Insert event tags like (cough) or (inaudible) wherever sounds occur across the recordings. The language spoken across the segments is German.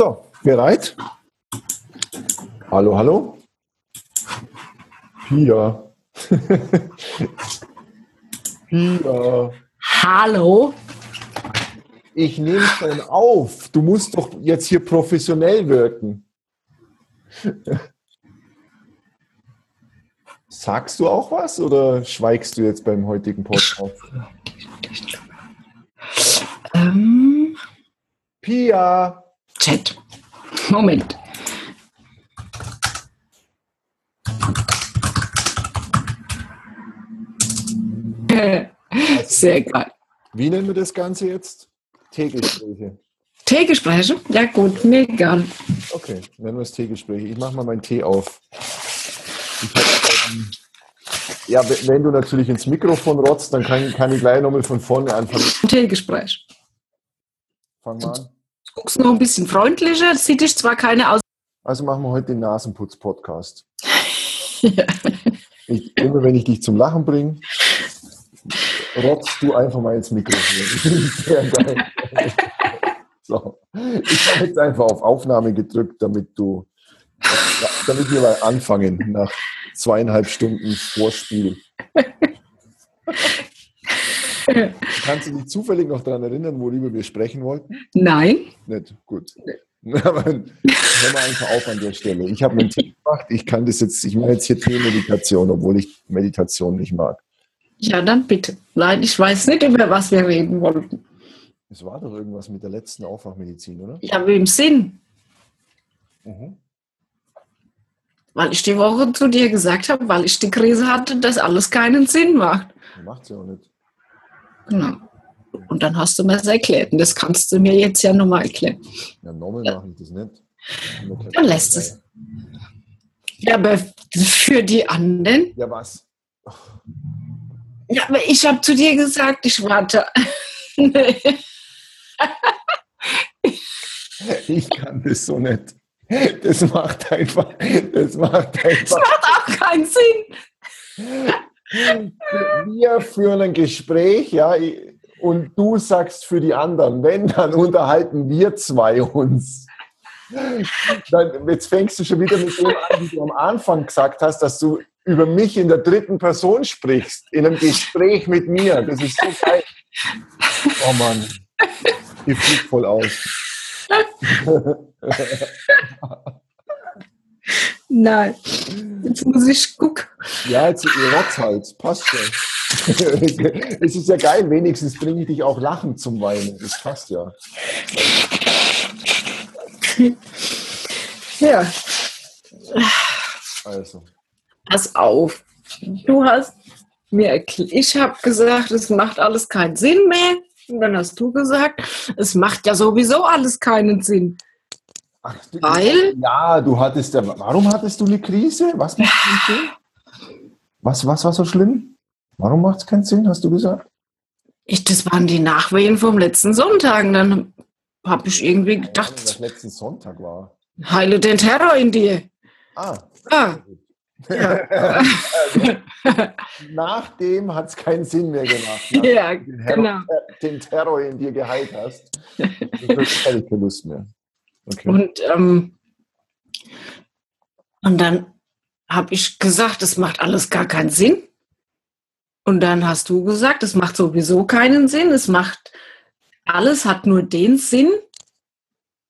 So, bereit? Hallo, hallo? Pia. (laughs) Pia. Hallo? Ich nehme schon auf. Du musst doch jetzt hier professionell wirken. Sagst du auch was oder schweigst du jetzt beim heutigen Podcast? Ähm, Pia. Chat. Moment. (laughs) Sehr geil. Wie nennen wir das Ganze jetzt? Teegespräche. Teegespräche? Ja gut, mir egal. Okay, nennen wir es Teegespräche. Ich mache mal meinen Tee auf. Ähm, ja, wenn wenn du natürlich ins Mikrofon rotzt, dann kann, kann ich gleich nochmal von vorne anfangen. Teegespräch. Fang mal an. Guckst noch ein bisschen freundlicher, sieht dich zwar keine aus. Also machen wir heute den Nasenputz-Podcast. Ja. (laughs) Ich, immer wenn ich dich zum Lachen bringe, rotzt du einfach mal ins Mikrofon. (laughs) So. Ich habe jetzt einfach auf Aufnahme gedrückt, damit du, damit wir mal anfangen nach zweieinhalb Stunden Vorspiel. (laughs) (laughs) Kannst du dich zufällig noch daran erinnern, worüber wir sprechen wollten? Nein. Nicht? Gut. (laughs) Aber hören wir einfach auf an der Stelle. Ich habe einen Tee gemacht. Ich kann das jetzt, ich mache jetzt hier Tee-Meditation, obwohl ich Meditation nicht mag. Ja, dann bitte. Nein, ich weiß nicht, über was wir reden wollten. Es war doch irgendwas mit der letzten Aufwachmedizin, oder? Ja, wie im Sinn. Mhm. Weil ich die Woche zu dir gesagt habe, weil ich die Krise hatte, dass alles keinen Sinn macht. Macht sie auch nicht. Genau. Und dann hast du mir das erklärt. Und das kannst du mir jetzt ja nochmal erklären. Ja, nochmal Ja. mache ich das nicht. Dann lässt es. Ja, aber für die anderen. Ja, was? Ja, aber ich habe zu dir gesagt, ich warte. (laughs) Ich kann das so nicht. Das macht einfach, das macht Das einfach. macht auch keinen Sinn. Wir führen ein Gespräch, ja, und du sagst für die anderen, wenn, dann unterhalten wir zwei uns. Dann, jetzt fängst du schon wieder mit dem an, wie du am Anfang gesagt hast, dass du über mich in der dritten Person sprichst, in einem Gespräch mit mir. Das ist so geil. Oh Mann, die fliegt voll aus. (laughs) Nein. Jetzt muss ich gucken. Ja, jetzt Rotz halt, passt schon. (laughs) es ist ja geil, wenigstens bringe ich dich auch lachend zum Weinen. Das passt ja. Ja, Also. pass auf. Du hast mir erklärt, ich habe gesagt, es macht alles keinen Sinn mehr. Und dann hast du gesagt, es macht ja sowieso alles keinen Sinn. Ach, du, Weil? Ja, du hattest ja. Warum hattest du eine Krise? Was macht? Was, was war so schlimm? Warum macht es keinen Sinn, hast du gesagt? Ich, das waren die Nachwehen vom letzten Sonntag. Und dann habe ich irgendwie gedacht, letzten Sonntag war. heile den Terror in dir. Ah. Ah, ja. (laughs) (laughs) Nachdem hat es keinen Sinn mehr gemacht. Nachdem ja, den, Terror, genau. den Terror in dir geheilt hast. Du hast keine Lust mehr. Okay. Und, ähm, und dann habe ich gesagt, es macht alles gar keinen Sinn. Und dann hast du gesagt, es macht sowieso keinen Sinn. Es macht, alles hat nur den Sinn,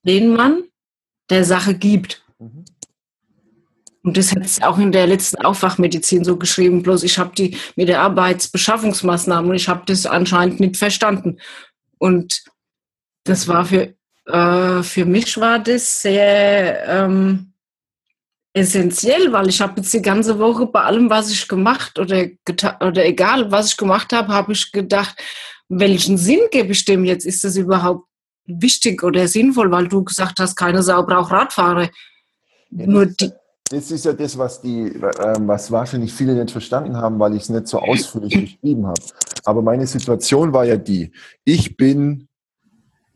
den man der Sache gibt. Mhm. Und das hat es auch in der letzten Aufwachmedizin so geschrieben. Bloß ich habe die mit der Arbeitsbeschaffungsmaßnahmen und ich habe das anscheinend nicht verstanden. Und das war für, äh, für mich war das sehr ähm, essentiell, weil ich habe jetzt die ganze Woche bei allem, was ich gemacht oder oder egal, was ich gemacht habe, habe ich gedacht, welchen Sinn gebe ich dem jetzt? Ist das überhaupt wichtig oder sinnvoll? Weil du gesagt hast, keine Sau braucht Radfahrer. Ja, Nur das, die, das ist ja das, was die, ähm, was wahrscheinlich viele nicht verstanden haben, weil ich es nicht so ausführlich (laughs) beschrieben habe. Aber meine Situation war ja die, ich bin,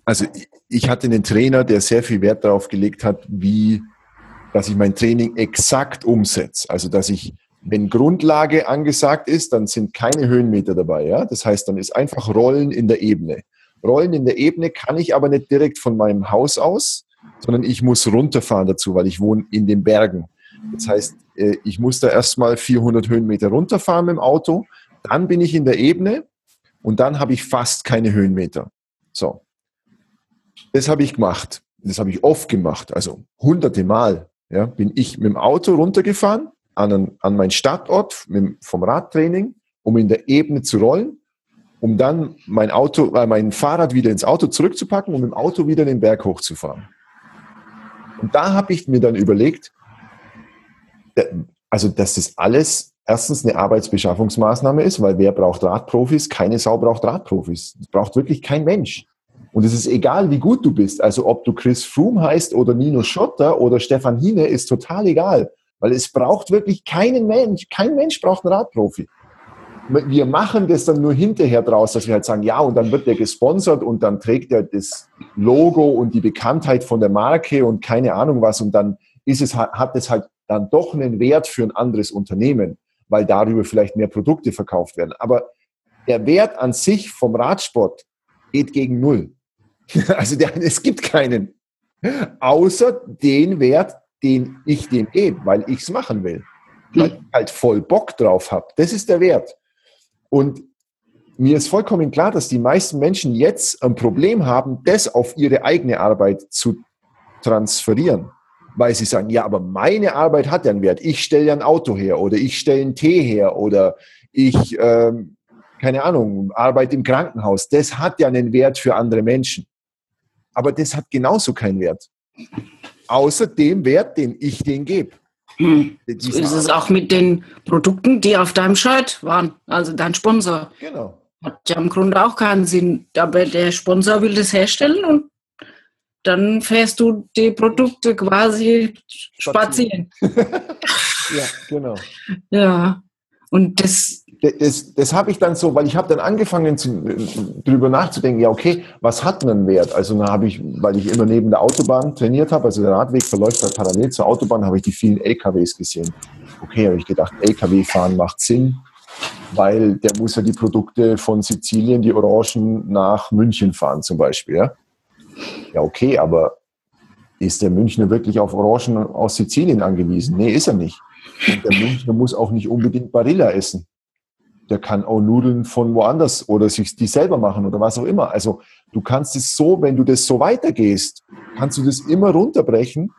also ich- hatte einen Trainer, der sehr viel Wert darauf gelegt hat, wie, dass ich mein Training exakt umsetze. Also dass ich, wenn Grundlage angesagt ist, dann sind keine Höhenmeter dabei. Ja? Das heißt, dann ist einfach Rollen in der Ebene. Rollen in der Ebene kann ich aber nicht direkt von meinem Haus aus, sondern ich muss runterfahren dazu, weil ich wohne in den Bergen. Das heißt, äh, ich muss da erstmal 400 Höhenmeter runterfahren mit dem Auto, dann bin ich in der Ebene und dann habe ich fast keine Höhenmeter. So. Das habe ich gemacht. Das habe ich oft gemacht, also hunderte Mal. Ja, bin ich mit dem Auto runtergefahren an, an meinen Stadtort vom Radtraining, um in der Ebene zu rollen, um dann mein Auto, äh, mein Fahrrad wieder ins Auto zurückzupacken und mit dem Auto wieder den Berg hochzufahren. Und da habe ich mir dann überlegt, also dass das alles erstens eine Arbeitsbeschaffungsmaßnahme ist, weil wer braucht Radprofis? Keine Sau braucht Radprofis. Das braucht wirklich kein Mensch. Und es ist egal, wie gut du bist. Also ob du Chris Froome heißt oder Nino Schotter oder Stefan Hine, ist total egal. Weil es braucht wirklich keinen Mensch. Kein Mensch braucht einen Radprofi. Wir machen das dann nur hinterher draus, dass wir halt sagen, ja, und dann wird der gesponsert und dann trägt er das Logo und die Bekanntheit von der Marke und keine Ahnung was und dann ist es, hat es halt dann doch einen Wert für ein anderes Unternehmen, weil darüber vielleicht mehr Produkte verkauft werden. Aber der Wert an sich vom Radsport geht gegen Null. (laughs) Also der, es gibt keinen. Außer den Wert, den ich dem gebe, weil ich es machen will. Weil ich halt voll Bock drauf habe. Das ist der Wert. Und mir ist vollkommen klar, dass die meisten Menschen jetzt ein Problem haben, das auf ihre eigene Arbeit zu transferieren. Weil sie sagen, ja, aber meine Arbeit hat ja einen Wert. Ich stelle ja ein Auto her oder ich stelle einen Tee her oder ich, ähm, keine Ahnung, arbeite im Krankenhaus. Das hat ja einen Wert für andere Menschen. Aber das hat genauso keinen Wert. Außer dem Wert, den ich denen gebe. Hm. So ist es auch mit den Produkten, die auf deinem Shirt waren, also dein Sponsor. Genau. Hat ja im Grunde auch keinen Sinn. Aber der Sponsor will das herstellen und dann fährst du die Produkte quasi spazieren. spazieren. (laughs) ja, genau. Ja, und das das, das habe ich dann so, weil ich habe dann angefangen zu, drüber nachzudenken, ja okay, was hat einen Wert? Also dann habe ich, weil ich immer neben der Autobahn trainiert habe, also der Radweg verläuft halt parallel zur Autobahn, habe ich die vielen LKWs gesehen. Okay, habe ich gedacht, LKW fahren macht Sinn, weil der muss ja die Produkte von Sizilien, die Orangen, nach München fahren zum Beispiel. Ja, ja okay, aber ist der Münchner wirklich auf Orangen aus Sizilien angewiesen? Nee, ist er nicht. Und der Münchner muss auch nicht unbedingt Barilla essen der kann auch Nudeln von woanders oder sich die selber machen oder was auch immer. Also du kannst es so, wenn du das so weitergehst, kannst du das immer runterbrechen,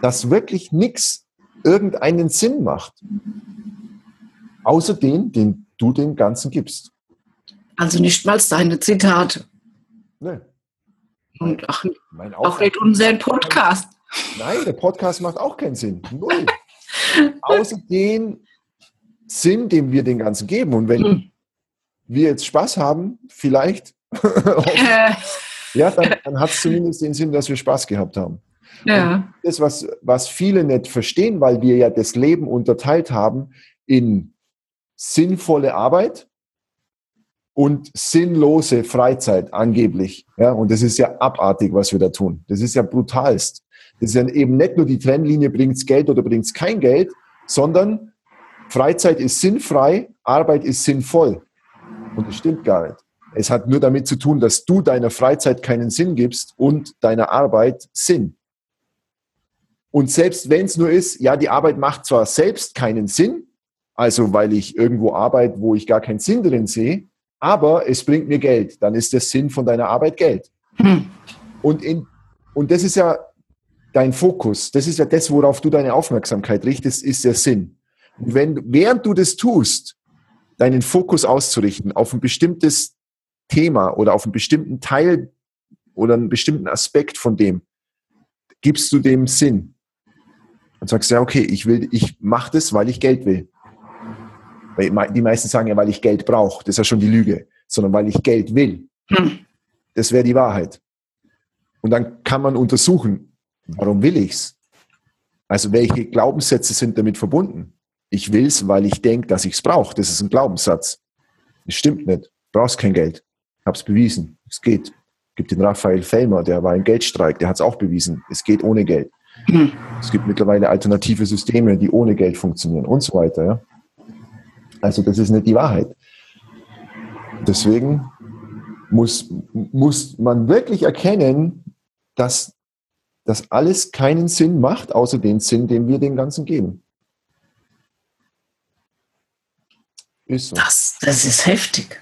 dass wirklich nichts irgendeinen Sinn macht. Außer den, den du dem Ganzen gibst. Also nicht mal deine Zitate. Nee. Und ach, auch nicht unseren Podcast. Nein, der Podcast macht auch keinen Sinn. Null. (laughs) Außer den, Sinn, den wir den Ganzen geben. Und wenn hm. wir jetzt Spaß haben, vielleicht, (laughs) ja, dann, dann hat es zumindest den Sinn, dass wir Spaß gehabt haben. Ja. Und das, was, was viele nicht verstehen, weil wir ja das Leben unterteilt haben in sinnvolle Arbeit und sinnlose Freizeit angeblich. Ja, und das ist ja abartig, was wir da tun. Das ist ja brutalst. Das ist ja eben nicht nur die Trennlinie, bringt es Geld oder bringt es kein Geld, sondern Freizeit ist sinnfrei, Arbeit ist sinnvoll. Und das stimmt gar nicht. Es hat nur damit zu tun, dass du deiner Freizeit keinen Sinn gibst und deiner Arbeit Sinn. Und selbst wenn es nur ist, ja, die Arbeit macht zwar selbst keinen Sinn, also weil ich irgendwo arbeite, wo ich gar keinen Sinn drin sehe, aber es bringt mir Geld. Dann ist der Sinn von deiner Arbeit Geld. Hm. Und, in, und das ist ja dein Fokus. Das ist ja das, worauf du deine Aufmerksamkeit richtest, ist der Sinn. Und wenn, während du das tust, deinen Fokus auszurichten auf ein bestimmtes Thema oder auf einen bestimmten Teil oder einen bestimmten Aspekt von dem, gibst du dem Sinn. Und sagst ja, okay, ich will, ich mache das, weil ich Geld will. Weil die meisten sagen ja, weil ich Geld brauche. Das ist ja schon die Lüge. Sondern weil ich Geld will. Hm. Das wäre die Wahrheit. Und dann kann man untersuchen, warum will ich's? Also welche Glaubenssätze sind damit verbunden? Ich will es, weil ich denke, dass ich es brauche. Das ist ein Glaubenssatz. Das stimmt nicht. Du brauchst kein Geld. Ich habe es bewiesen. Es geht. Es gibt den Raphael Fellmer, der war im Geldstreik, der hat es auch bewiesen. Es geht ohne Geld. Mhm. (clears throat) Es gibt mittlerweile alternative Systeme, die ohne Geld funktionieren und so weiter. Ja? Also das ist nicht die Wahrheit. Deswegen muss, muss man wirklich erkennen, dass dass alles keinen Sinn macht, außer den Sinn, den wir dem Ganzen geben. Ist so. Das, das ist heftig.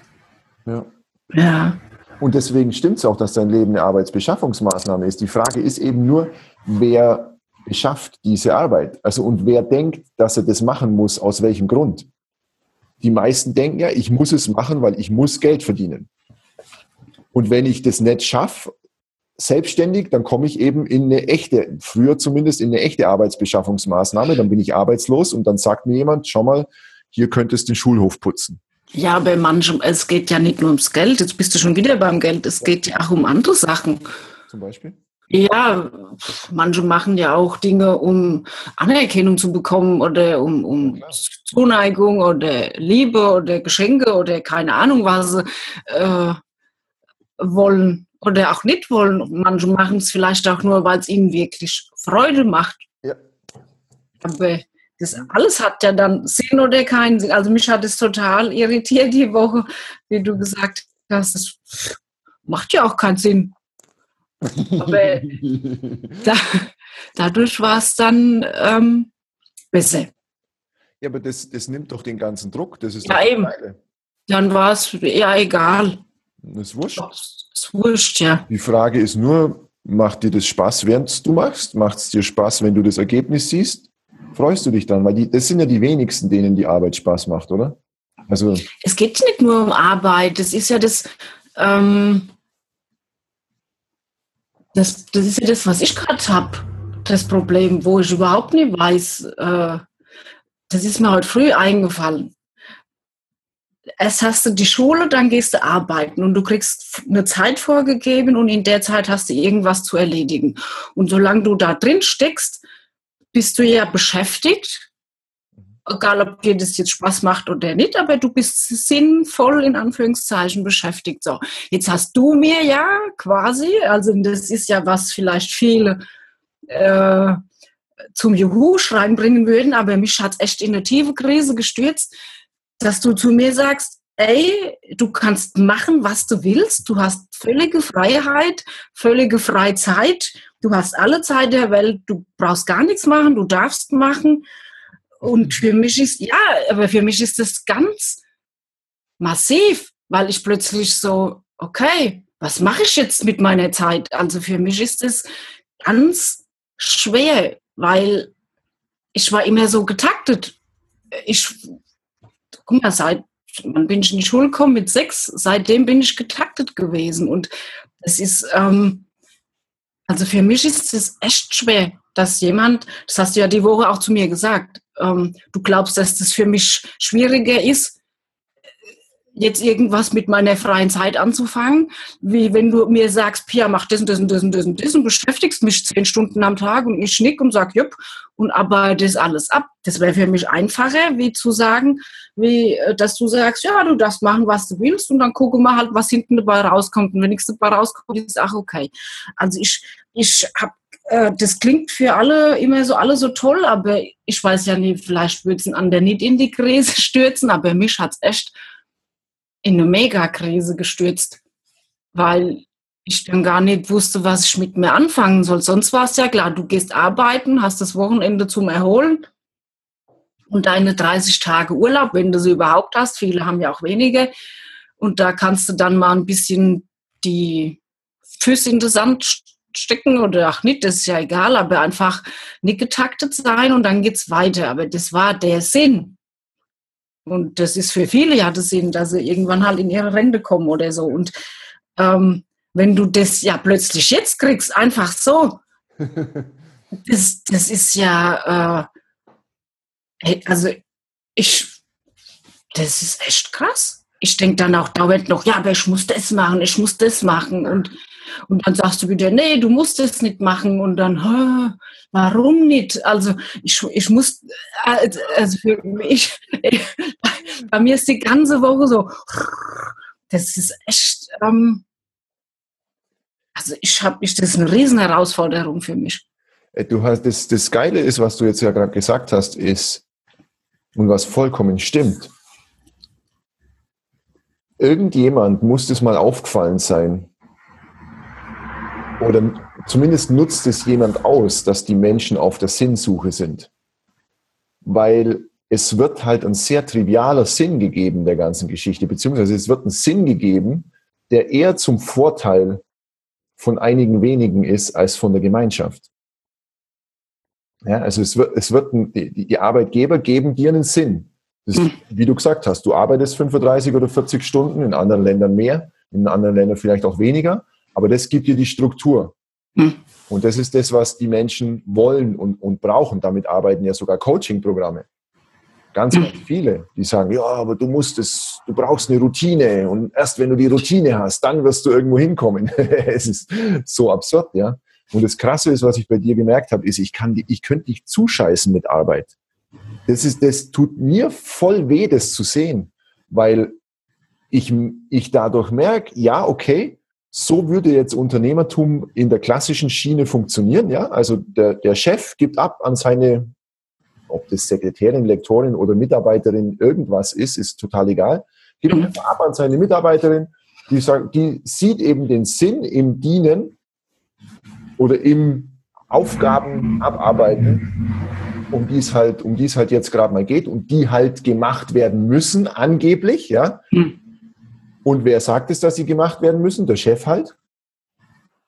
Ja. Ja. Und deswegen stimmt es auch, dass dein Leben eine Arbeitsbeschaffungsmaßnahme ist. Die Frage ist eben nur, wer beschafft diese Arbeit? Also und wer denkt, dass er das machen muss, aus welchem Grund? Die meisten denken ja, ich muss es machen, weil ich muss Geld verdienen. Und wenn ich das nicht schaffe, selbstständig, dann komme ich eben in eine echte, früher zumindest in eine echte Arbeitsbeschaffungsmaßnahme, dann bin ich arbeitslos und dann sagt mir jemand, schau mal, hier könntest du den Schulhof putzen. Ja, bei manchem, es geht ja nicht nur ums Geld, jetzt bist du schon wieder beim Geld, es geht ja auch um andere Sachen. Zum Beispiel? Ja, manche machen ja auch Dinge, um Anerkennung zu bekommen oder um, um Zuneigung oder Liebe oder Geschenke oder keine Ahnung was sie äh, wollen oder auch nicht wollen. Manche machen es vielleicht auch nur, weil es ihnen wirklich Freude macht. Ja. Aber das alles hat ja dann Sinn oder keinen Sinn. Also mich hat es total irritiert die Woche, wie du gesagt hast. Das macht ja auch keinen Sinn. Aber (laughs) da, dadurch war es dann ähm, besser. Ja, aber das, das nimmt doch den ganzen Druck. Das ist ja eben. Dann war es ja egal. Das ist wurscht. Das ist wurscht, ja. Die Frage ist nur, macht dir das Spaß, während du machst? Macht es dir Spaß, wenn du das Ergebnis siehst? Freust du dich dann? Weil die, das sind ja die wenigsten, denen die Arbeit Spaß macht, oder? Also es geht nicht nur um Arbeit, das ist ja das, ähm, das, das ist ja das, was ich gerade habe, das Problem, wo ich überhaupt nicht weiß, äh, das ist mir heute früh eingefallen. Erst hast du die Schule, dann gehst du arbeiten und du kriegst eine Zeit vorgegeben und in der Zeit hast du irgendwas zu erledigen. Und solange du da drin steckst, bist du ja beschäftigt, egal ob dir das jetzt Spaß macht oder nicht, aber du bist sinnvoll in Anführungszeichen beschäftigt. So, jetzt hast du mir ja quasi, also das ist ja was vielleicht viele äh, zum Juhu-Schreien bringen würden, aber mich hat es echt in eine tiefe Krise gestürzt, dass du zu mir sagst, ey, du kannst machen, was du willst, du hast völlige Freiheit, völlige Freizeit du hast alle Zeit der Welt, du brauchst gar nichts machen, du darfst machen. Und für mich ist, ja, aber für mich ist das ganz massiv, weil ich plötzlich so, okay, was mache ich jetzt mit meiner Zeit? Also für mich ist das ganz schwer, weil ich war immer so getaktet. Ich, guck mal, seit, wann bin ich in die Schule gekommen? Mit sechs. Seitdem bin ich getaktet gewesen. Und das ist, ähm, also für mich ist es echt schwer, dass jemand, das hast du ja die Woche auch zu mir gesagt, ähm, du glaubst, dass das für mich schwieriger ist, jetzt irgendwas mit meiner freien Zeit anzufangen, wie wenn du mir sagst, Pia, mach das und das und das und das und das und beschäftigst mich zehn Stunden am Tag und ich schnick und sag, jupp, und arbeite das alles ab. Das wäre für mich einfacher, wie zu sagen, wie, äh, dass du sagst, ja, du darfst machen, was du willst und dann gucken wir halt, was hinten dabei rauskommt. Und wenn nichts dabei rauskommt, ist auch okay. Also ich, ich habe äh, das klingt für alle immer so alle so toll, aber ich weiß ja nicht, vielleicht würde es an der nicht in die Krise (laughs) stürzen, aber mich hat es echt in eine Megakrise gestürzt, weil ich dann gar nicht wusste, was ich mit mir anfangen soll. Sonst war es ja klar, du gehst arbeiten, hast das Wochenende zum Erholen und deine 30 Tage Urlaub, wenn du sie überhaupt hast. Viele haben ja auch wenige. Und da kannst du dann mal ein bisschen die Füße in den Sand stecken oder ach nicht, das ist ja egal, aber einfach nicht getaktet sein und dann geht's weiter. Aber das war der Sinn. Und das ist für viele ja der Sinn, dass sie irgendwann halt in ihre Rente kommen oder so. Und ähm, wenn du das ja plötzlich jetzt kriegst, einfach so, (laughs) das, das ist ja, äh, also ich, das ist echt krass. Ich denke dann auch dauernd noch, ja, aber ich muss das machen, ich muss das machen. Und, und dann sagst du wieder, nee, du musst das nicht machen. Und dann, warum nicht? Also ich, ich muss, also für mich, (laughs) bei mir ist die ganze Woche so, das ist echt, ähm, also ich habe das ist eine riesen Herausforderung für mich. Äh, du hast das, das Geile ist, was du jetzt ja gerade gesagt hast, ist, und was vollkommen stimmt. Irgendjemand muss das mal aufgefallen sein. Oder zumindest nutzt es jemand aus, dass die Menschen auf der Sinnsuche sind. Weil es wird halt ein sehr trivialer Sinn gegeben der ganzen Geschichte, beziehungsweise es wird ein Sinn gegeben, der eher zum Vorteil von einigen wenigen ist als von der Gemeinschaft. Ja, also es wird, es wird die, die Arbeitgeber geben dir einen Sinn. Das, hm. wie du gesagt hast, du arbeitest 35 oder 40 Stunden, in anderen Ländern mehr, in anderen Ländern vielleicht auch weniger, aber das gibt dir die Struktur. Hm. Und das ist das, was die Menschen wollen und, und brauchen. Damit arbeiten ja sogar Coaching-Programme. Ganz, ganz viele, die sagen, ja, aber du musst es, du brauchst eine Routine und erst wenn du die Routine hast, dann wirst du irgendwo hinkommen. (laughs) es ist so absurd, ja. Und das Krasse ist, was ich bei dir gemerkt habe, ist, ich kann, ich könnte dich zuscheißen mit Arbeit. Das ist, das tut mir voll weh, das zu sehen, weil ich, ich dadurch merke, ja, okay, so würde jetzt Unternehmertum in der klassischen Schiene funktionieren, ja. Also der, der Chef gibt ab an seine ob das Sekretärin, Lektorin oder Mitarbeiterin irgendwas ist, ist total egal. Gibt mhm. ab an seine Mitarbeiterin, die, sagt, die sieht eben den Sinn im Dienen oder im Aufgaben abarbeiten, um die es halt, um die es halt jetzt gerade mal geht und die halt gemacht werden müssen, angeblich, ja. Mhm. Und wer sagt es, dass sie gemacht werden müssen? Der Chef halt.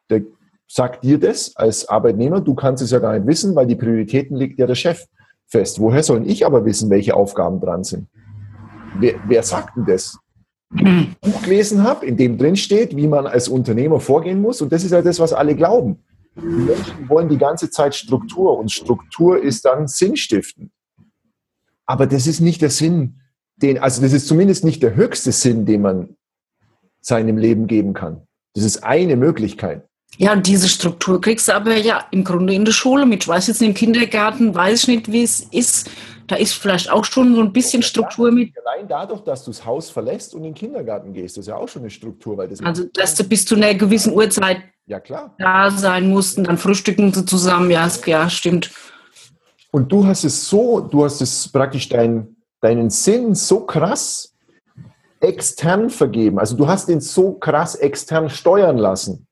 Der sagt dir das als Arbeitnehmer. Du kannst es ja gar nicht wissen, weil die Prioritäten liegt ja der Chef fest. Woher soll ich aber wissen, welche Aufgaben dran sind? Wer, wer sagt denn das? Ein Buch gelesen habe, in dem drin steht, wie man als Unternehmer vorgehen muss. Und das ist ja das, was alle glauben. Die Menschen wollen die ganze Zeit Struktur und Struktur ist dann sinnstiftend. Aber das ist nicht der Sinn, den, also das ist zumindest nicht der höchste Sinn, den man seinem Leben geben kann. Das ist eine Möglichkeit. Ja, und diese Struktur kriegst du aber ja im Grunde in der Schule mit. Ich weiß jetzt im Kindergarten, weiß ich nicht, wie es ist. Da ist vielleicht auch schon so ein bisschen Struktur mit. Allein dadurch, dass du das Haus verlässt und in den Kindergarten gehst, das ist ja auch schon eine Struktur. Weil das also, dass du bis zu einer gewissen Uhrzeit ja, klar. da sein mussten, dann frühstücken sie zusammen. Ja, ja, stimmt. Und du hast es so, du hast es praktisch dein, deinen Sinn so krass extern vergeben. Also du hast ihn so krass extern steuern lassen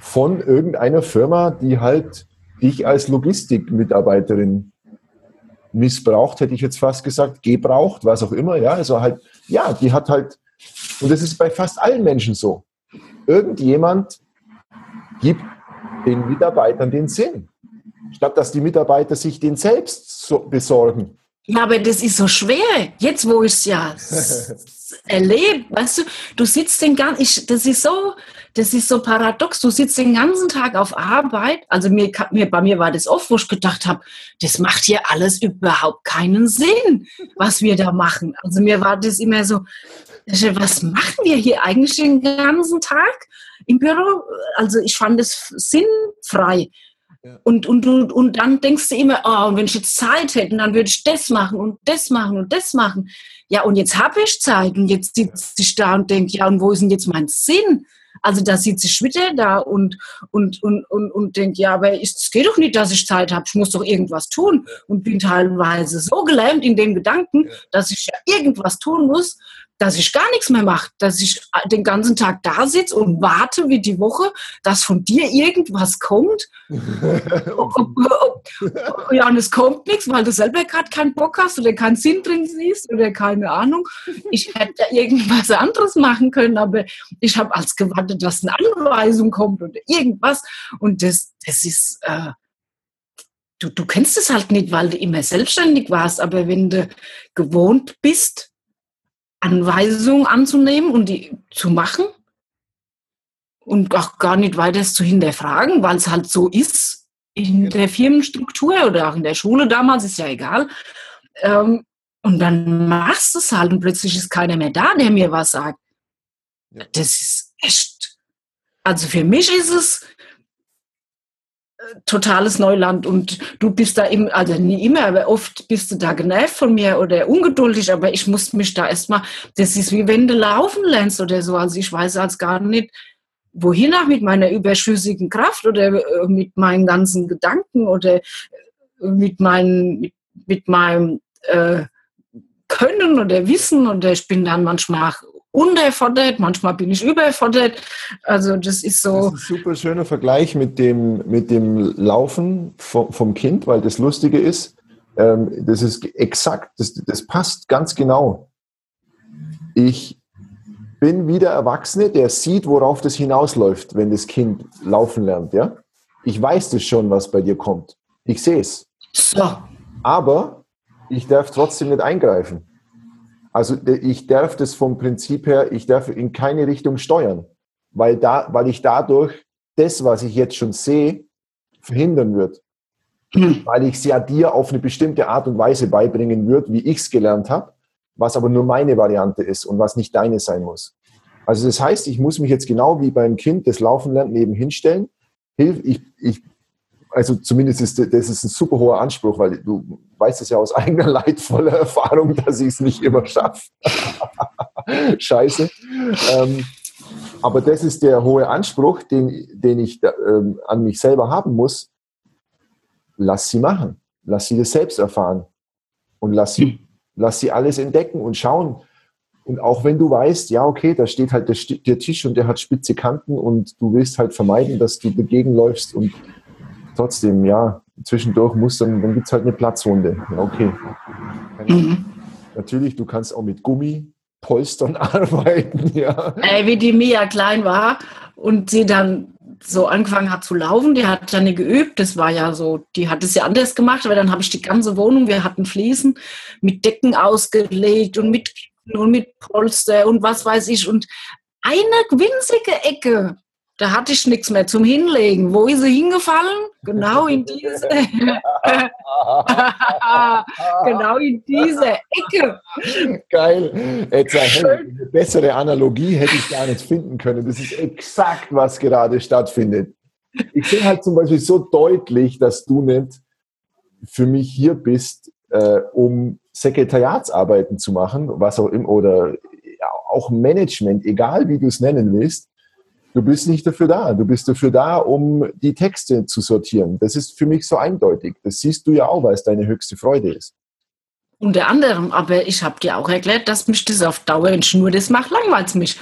von irgendeiner Firma, die halt dich als Logistikmitarbeiterin missbraucht, hätte ich jetzt fast gesagt, gebraucht, was auch immer, ja, also halt, ja, die hat halt, und das ist bei fast allen Menschen so. Irgendjemand gibt den Mitarbeitern den Sinn, statt dass die Mitarbeiter sich den selbst so besorgen. Ja, aber das ist so schwer. Jetzt, wo ich es ja (laughs) erlebe, weißt du, du sitzt den ganzen, das ist so, das ist so paradox. Du sitzt den ganzen Tag auf Arbeit. Also mir, mir, bei mir war das oft, wo ich gedacht habe, das macht hier alles überhaupt keinen Sinn, was wir da machen. Also mir war das immer so, was machen wir hier eigentlich den ganzen Tag im Büro? Also ich fand es sinnfrei. Und, und, und, und dann denkst du immer, oh, und wenn ich jetzt Zeit hätte, dann würde ich das machen und das machen und das machen. Ja, und jetzt habe ich Zeit und jetzt sitze ich da und denke, ja, und wo ist denn jetzt mein Sinn? Also da sitze ich wieder da und, und, und, und, und denke, ja, aber es geht doch nicht, dass ich Zeit habe, ich muss doch irgendwas tun. Und bin teilweise so gelähmt in dem Gedanken, dass ich ja irgendwas tun muss, dass ich gar nichts mehr mache, dass ich den ganzen Tag da sitze und warte wie die Woche, dass von dir irgendwas kommt. (laughs) ja, und es kommt nichts, weil du selber gerade keinen Bock hast oder keinen Sinn drin siehst oder keine Ahnung. Ich hätte ja irgendwas anderes machen können, aber ich habe als gewartet, dass eine Anweisung kommt oder irgendwas. Und das, das ist... Äh, du, du kennst es halt nicht, weil du immer selbstständig warst, aber wenn du gewohnt bist, Anweisungen anzunehmen und die zu machen und auch gar nicht weiter zu hinterfragen, weil es halt so ist in der Firmenstruktur oder auch in der Schule damals, ist ja egal. Ähm, und dann machst du es halt und plötzlich ist keiner mehr da, der mir was sagt. Das ist echt. Also für mich ist es totales Neuland und du bist da immer, also nie immer, aber oft bist du da genervt von mir oder ungeduldig, aber ich muss mich da erstmal, das ist wie wenn du laufen lernst oder so, also ich weiß als gar nicht, wohin auch mit meiner überschüssigen Kraft oder äh, mit meinen ganzen Gedanken oder äh, mit, meinen, mit, mit meinem äh, Können oder Wissen. Oder ich bin dann manchmal unterfordert, manchmal bin ich überfordert. Also das ist so. Das ist ein super schöner Vergleich mit dem, mit dem Laufen vom, vom Kind, weil das Lustige ist, ähm, das ist exakt, das, das passt ganz genau. Ich bin wieder Erwachsene, der sieht, worauf das hinausläuft, wenn das Kind laufen lernt, ja? Ich weiß das schon, was bei dir kommt. Ich sehe es. So. Aber ich darf trotzdem nicht eingreifen. Also ich darf das vom Prinzip her, ich darf in keine Richtung steuern, weil, da, weil ich dadurch das, was ich jetzt schon sehe, verhindern wird. Mhm. Weil ich es ja dir auf eine bestimmte Art und Weise beibringen würde, wie ich es gelernt habe, was aber nur meine Variante ist und was nicht deine sein muss. Also das heißt, ich muss mich jetzt genau wie beim Kind, das Laufen lernt, nebenhin stellen. Ich, ich also zumindest ist das ist ein super hoher Anspruch, weil du weißt es ja aus (laughs) eigener leidvoller Erfahrung, dass ich es nicht immer schaffe. (laughs) Scheiße. Ähm, aber das ist der hohe Anspruch, den, den ich da, ähm, an mich selber haben muss. Lass sie machen. Lass sie das selbst erfahren. Und lass sie, lass sie alles entdecken und schauen. Und auch wenn du weißt, ja, okay, da steht halt der, der Tisch und der hat spitze Kanten und du willst halt vermeiden, dass du dagegen läufst und trotzdem, ja, zwischendurch muss dann, dann gibt es halt eine Platzwunde. Ja, okay. Mhm. Natürlich, du kannst auch mit Gummipolstern (laughs) arbeiten, ja. Äh, wie die Mia klein war und sie dann so angefangen hat zu laufen, die hat dann geübt, das war ja so, die hat es ja anders gemacht, aber dann habe ich die ganze Wohnung, wir hatten Fliesen mit Decken ausgelegt und mit und mit Polster und was weiß ich und eine winzige Ecke da hatte ich nichts mehr zum Hinlegen. Wo ist sie hingefallen? Genau in diese. (laughs) genau in diese Ecke. Geil. Jetzt eine bessere Analogie hätte ich gar nicht finden können. Das ist exakt, was gerade stattfindet. Ich sehe halt zum Beispiel so deutlich, dass du nicht für mich hier bist, äh, um Sekretariatsarbeiten zu machen, was auch immer, oder ja, auch Management, egal wie du es nennen willst Du bist nicht dafür da. Du bist dafür da, um die Texte zu sortieren. Das ist für mich so eindeutig. Das siehst du ja auch, weil es deine höchste Freude ist. Unter anderem, aber ich habe dir auch erklärt, dass mich das auf Dauer in Schnur das macht, langweilt mich.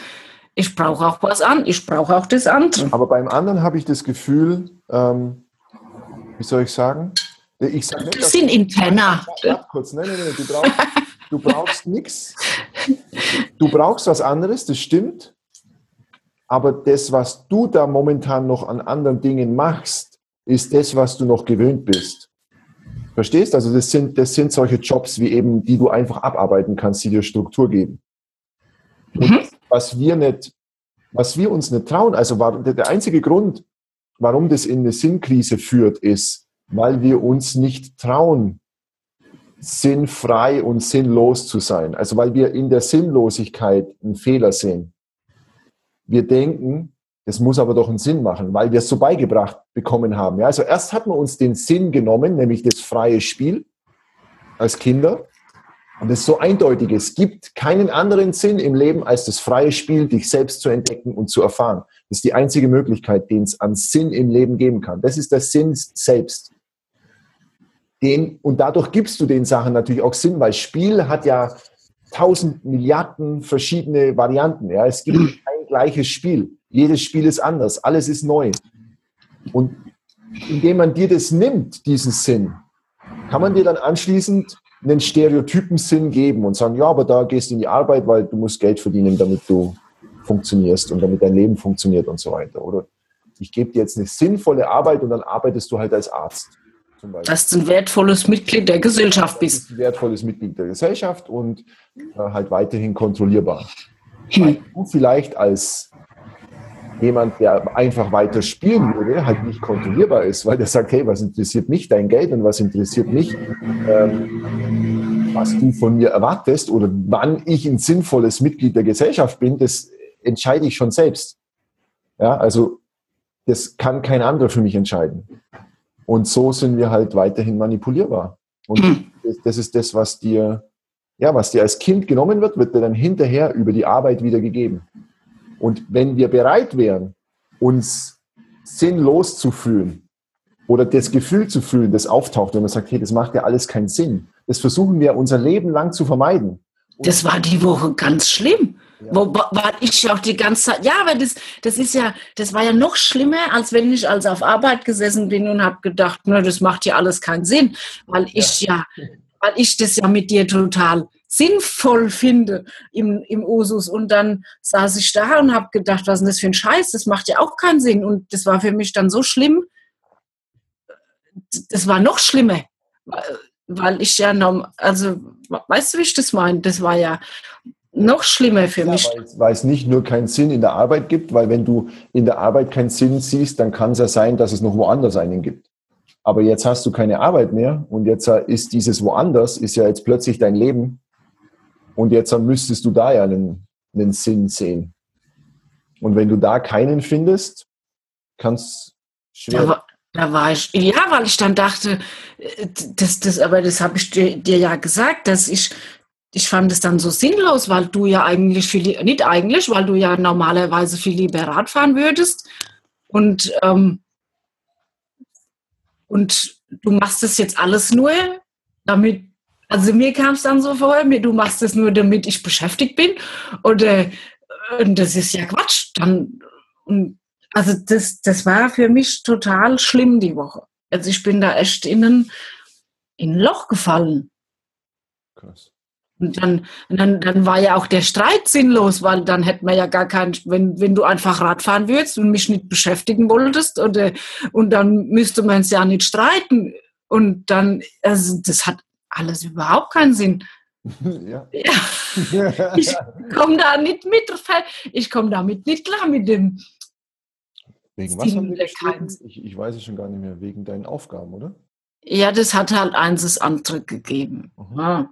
Ich brauche auch was an, ich brauche auch das andere. Aber beim anderen habe ich das Gefühl, ähm, wie soll ich sagen? Ich sag nicht, das sind interner. Kurz, nein, nein, nein, du brauchst, du brauchst nichts. Du brauchst was anderes, das stimmt. Aber das, was du da momentan noch an anderen Dingen machst, ist das, was du noch gewöhnt bist. Verstehst? Also das sind, das sind solche Jobs, wie eben, die du einfach abarbeiten kannst, die dir Struktur geben. Mhm. was wir nicht, was wir uns nicht trauen, also war, der einzige Grund, warum das in eine Sinnkrise führt, ist, weil wir uns nicht trauen, sinnfrei und sinnlos zu sein. Also weil wir in der Sinnlosigkeit einen Fehler sehen wir denken, das muss aber doch einen Sinn machen, weil wir es so beigebracht bekommen haben. Ja, also erst hat man uns den Sinn genommen, nämlich das freie Spiel als Kinder. Und das ist so eindeutig. Es gibt keinen anderen Sinn im Leben als das freie Spiel, dich selbst zu entdecken und zu erfahren. Das ist die einzige Möglichkeit, den es an Sinn im Leben geben kann. Das ist der Sinn selbst. Den, und dadurch gibst du den Sachen natürlich auch Sinn, weil Spiel hat ja tausend Milliarden verschiedene Varianten. Ja, es gibt (clears throat) gleiches Spiel. Jedes Spiel ist anders. Alles ist neu. Und indem man dir das nimmt, diesen Sinn, kann man dir dann anschließend einen Stereotypen-Sinn geben und sagen, ja, aber da gehst du in die Arbeit, weil du musst Geld verdienen, damit du funktionierst und damit dein Leben funktioniert und so weiter. Oder ich gebe dir jetzt eine sinnvolle Arbeit und dann arbeitest du halt als Arzt. Dass du ein wertvolles Mitglied der Gesellschaft bist. Ein wertvolles Mitglied der Gesellschaft und äh, halt weiterhin kontrollierbar. Hm. du vielleicht als jemand, der einfach weiter spielen würde, halt nicht kontrollierbar ist, weil der sagt, hey, was interessiert mich dein Geld und was interessiert mich, ähm, was du von mir erwartest oder wann ich ein sinnvolles Mitglied der Gesellschaft bin, das entscheide ich schon selbst. Ja, also das kann kein anderer für mich entscheiden. Und so sind wir halt weiterhin manipulierbar. Und mhm. das ist das, was dir, ja, was dir als Kind genommen wird, wird dir dann hinterher über die Arbeit wieder gegeben. Und wenn wir bereit wären, uns sinnlos zu fühlen oder das Gefühl zu fühlen, das auftaucht, wenn man sagt, hey, das macht ja alles keinen Sinn, das versuchen wir unser Leben lang zu vermeiden. Und das war die Woche ganz schlimm. Ja. Wo, weil ich auch die ganze Zeit, ja, aber das, das ist ja, das war ja noch schlimmer, als wenn ich also auf Arbeit gesessen bin und habe gedacht, na, das macht ja alles keinen Sinn, weil ich ja, weil ich das ja mit dir total sinnvoll finde im, im Usus. Und dann saß ich da und habe gedacht, was ist das für ein Scheiß? Das macht ja auch keinen Sinn. Und das war für mich dann so schlimm. Das war noch schlimmer, weil ich ja noch, also weißt du, wie ich das meine? Das war ja noch schlimmer für ja, mich. Weil, weil, es nicht nur keinen Sinn in der Arbeit gibt, weil wenn du in der Arbeit keinen Sinn siehst, dann kann es ja sein, dass es noch woanders einen gibt. Aber jetzt hast du keine Arbeit mehr und jetzt ist dieses woanders, ist ja jetzt plötzlich dein Leben und jetzt müsstest du da ja einen, einen Sinn sehen. Und wenn du da keinen findest, kannst schwer. Da war, da war ich, ja, weil ich dann dachte, äh, das, das, aber das habe ich dir, dir, ja gesagt, dass ich, ich fand es dann so sinnlos, weil du ja eigentlich viel, nicht eigentlich, weil du ja normalerweise viel lieber Rad fahren würdest. Und, ähm, und du machst das jetzt alles nur, damit also mir kam es dann so vor, du machst es nur, damit ich beschäftigt bin. Und, äh, und das ist ja Quatsch. Dann, also das, das war für mich total schlimm die Woche. Also ich bin da echt in ein, in ein Loch gefallen. Krass. Und dann, dann, dann war ja auch der Streit sinnlos, weil dann hätten wir ja gar keinen, wenn, wenn du einfach Radfahren würdest und mich nicht beschäftigen wolltest, oder, und dann müsste man es ja nicht streiten. Und dann, also das hat alles überhaupt keinen Sinn. (laughs) Ja. ja. (laughs) Ich komme da nicht mit, ich komme damit nicht klar mit dem. Wegen was haben wir ich, ich weiß es schon gar nicht mehr, wegen deinen Aufgaben, oder? Ja, das hat halt eins andere gegeben. Mhm.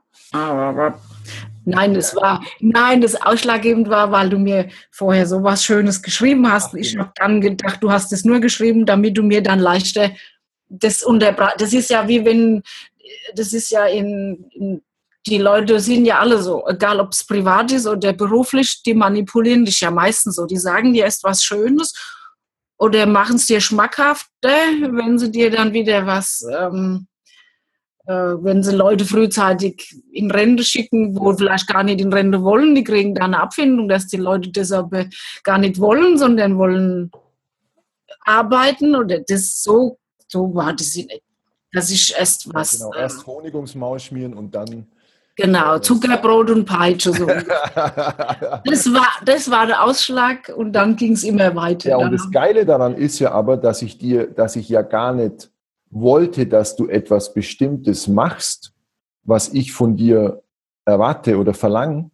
nein, das war, nein, das ausschlaggebend war, weil du mir vorher so was Schönes geschrieben hast. Ach, ich genau. habe dann gedacht, du hast es nur geschrieben, damit du mir dann leichter das unterbreitest. Das ist ja wie wenn das ist ja in, in die Leute sind ja alle so, egal ob es privat ist oder beruflich, die manipulieren dich ja meistens so. Die sagen dir erst was Schönes oder machen es dir schmackhaft, wenn sie dir dann wieder was, ähm, äh, wenn sie Leute frühzeitig in Rente schicken, wo vielleicht gar nicht in Rente wollen, die kriegen da eine Abfindung, dass die Leute das aber gar nicht wollen, sondern wollen arbeiten oder das so, so war das nicht dass ich erst was. Ja, genau, erst ähm, Honig ums Maul schmieren und dann. Genau, Zuckerbrot und Peitsche. So. (laughs) das, war, das war der Ausschlag und dann ging es immer weiter. Ja, und das Geile daran ist ja aber, dass ich dir, dass ich ja gar nicht wollte, dass du etwas Bestimmtes machst, was ich von dir erwarte oder verlange,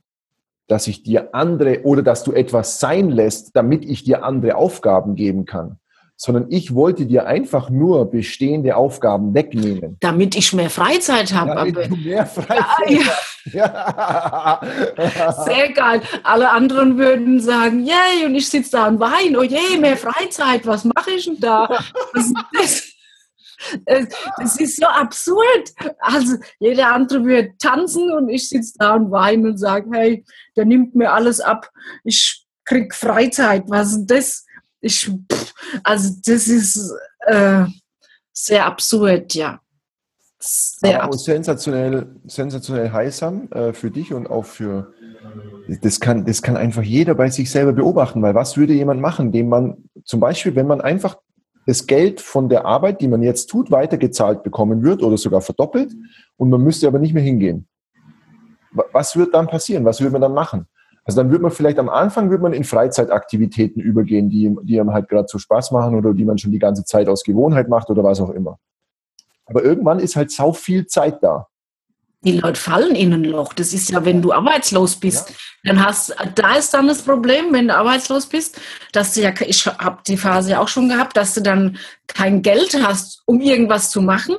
dass ich dir andere oder dass du etwas sein lässt, damit ich dir andere Aufgaben geben kann sondern ich wollte dir einfach nur bestehende Aufgaben wegnehmen. Damit ich mehr Freizeit habe. Damit du mehr Freizeit ja, ja. (laughs) Sehr geil. Alle anderen würden sagen, yay, und ich sitze da und weine, oh je, mehr Freizeit, was mache ich denn da? Was das? Das ist so absurd. Also jeder andere würde tanzen und ich sitze da und weine und sage, hey, der nimmt mir alles ab. Ich krieg Freizeit. Was ist das? Ich, also das ist äh, sehr absurd, ja. Sehr Aber sensationell, sensationell heilsam äh, für dich und auch für, das kann, das kann einfach jeder bei sich selber beobachten, weil was würde jemand machen, dem man zum Beispiel, wenn man einfach das Geld von der Arbeit, die man jetzt tut, weitergezahlt bekommen wird oder sogar verdoppelt und man müsste aber nicht mehr hingehen. Was wird dann passieren? Was würde man dann machen? Also dann wird man vielleicht am Anfang wird man in Freizeitaktivitäten übergehen, die, die einem halt gerade so Spaß machen oder die man schon die ganze Zeit aus Gewohnheit macht oder was auch immer. Aber irgendwann ist halt sau viel Zeit da. Die Leute fallen in ein Loch. Das ist ja, wenn du arbeitslos bist, ja. dann hast, da ist dann das Problem, wenn du arbeitslos bist, dass du ja, ich habe die Phase ja auch schon gehabt, dass du dann kein Geld hast, um irgendwas zu machen.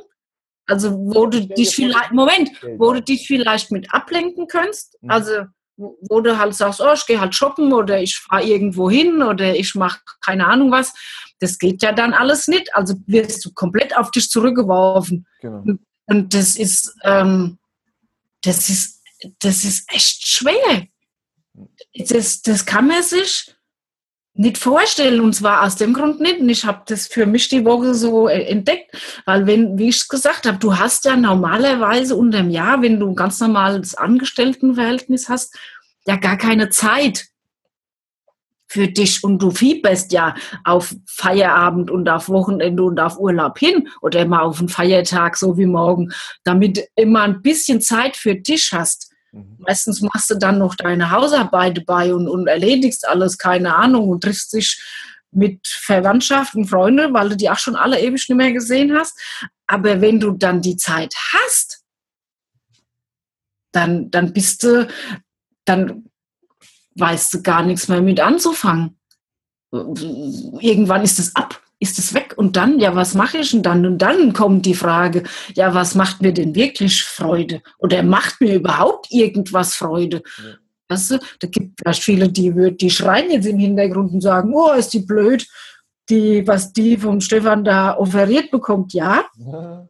Also wo du dich vielleicht, Moment, wo du dich vielleicht mit ablenken könntest. Mhm. Also wo du halt sagst, oh, ich gehe halt shoppen oder ich fahre irgendwo hin oder ich mache keine Ahnung was. Das geht ja dann alles nicht. Also wirst du komplett auf dich zurückgeworfen. Genau. Und das ist, ähm, das ist, das ist echt schwer. Das, das kann man sich nicht vorstellen und zwar aus dem Grund nicht. Und ich habe das für mich die Woche so äh, entdeckt, weil wenn, wie ich es gesagt habe, du hast ja normalerweise unter dem Jahr, wenn du ein ganz normales Angestelltenverhältnis hast, ja gar keine Zeit für dich und du fieberst ja auf Feierabend und auf Wochenende und auf Urlaub hin oder mal auf einen Feiertag, so wie morgen, damit immer ein bisschen Zeit für dich hast. Mhm. Meistens machst du dann noch deine Hausarbeit bei und, und erledigst alles, keine Ahnung, und triffst dich mit Verwandtschaft und Freunde, weil du die auch schon alle ewig nicht mehr gesehen hast. Aber wenn du dann die Zeit hast, dann, dann bist du, dann weißt du gar nichts mehr mit anzufangen. Irgendwann ist es ab, ist es weg und dann, ja, was mache ich denn dann? Und dann kommt die Frage, ja, was macht mir denn wirklich Freude? Oder macht mir überhaupt irgendwas Freude? Ja. Weißt du, da gibt es viele, die, die schreien jetzt im Hintergrund und sagen, oh, ist die blöd, die, was die vom Stefan da offeriert bekommt, ja. ja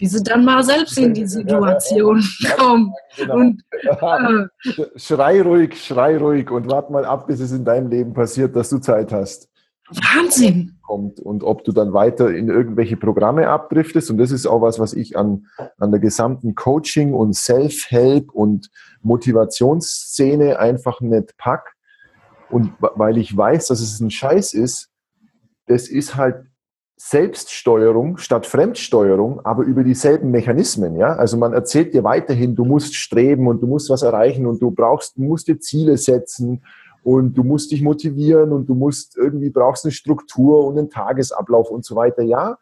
wie sie dann mal selbst in die Situation kommen. Genau. Und, äh, (laughs) schrei ruhig, schrei ruhig und warte mal ab, bis es in deinem Leben passiert, dass du Zeit hast. Wahnsinn! Kommt und ob du dann weiter in irgendwelche Programme abdriftest. Und das ist auch was, was ich an, an der gesamten Coaching- und Self-Help- und Motivationsszene einfach nicht pack. Und weil ich weiß, dass es ein Scheiß ist, das ist halt Selbststeuerung statt Fremdsteuerung, aber über dieselben Mechanismen. Ja? Also man erzählt dir weiterhin, du musst streben und du musst was erreichen und du brauchst, musst dir Ziele setzen und du musst dich motivieren und du musst irgendwie brauchst eine Struktur und einen Tagesablauf und so weiter. Ja,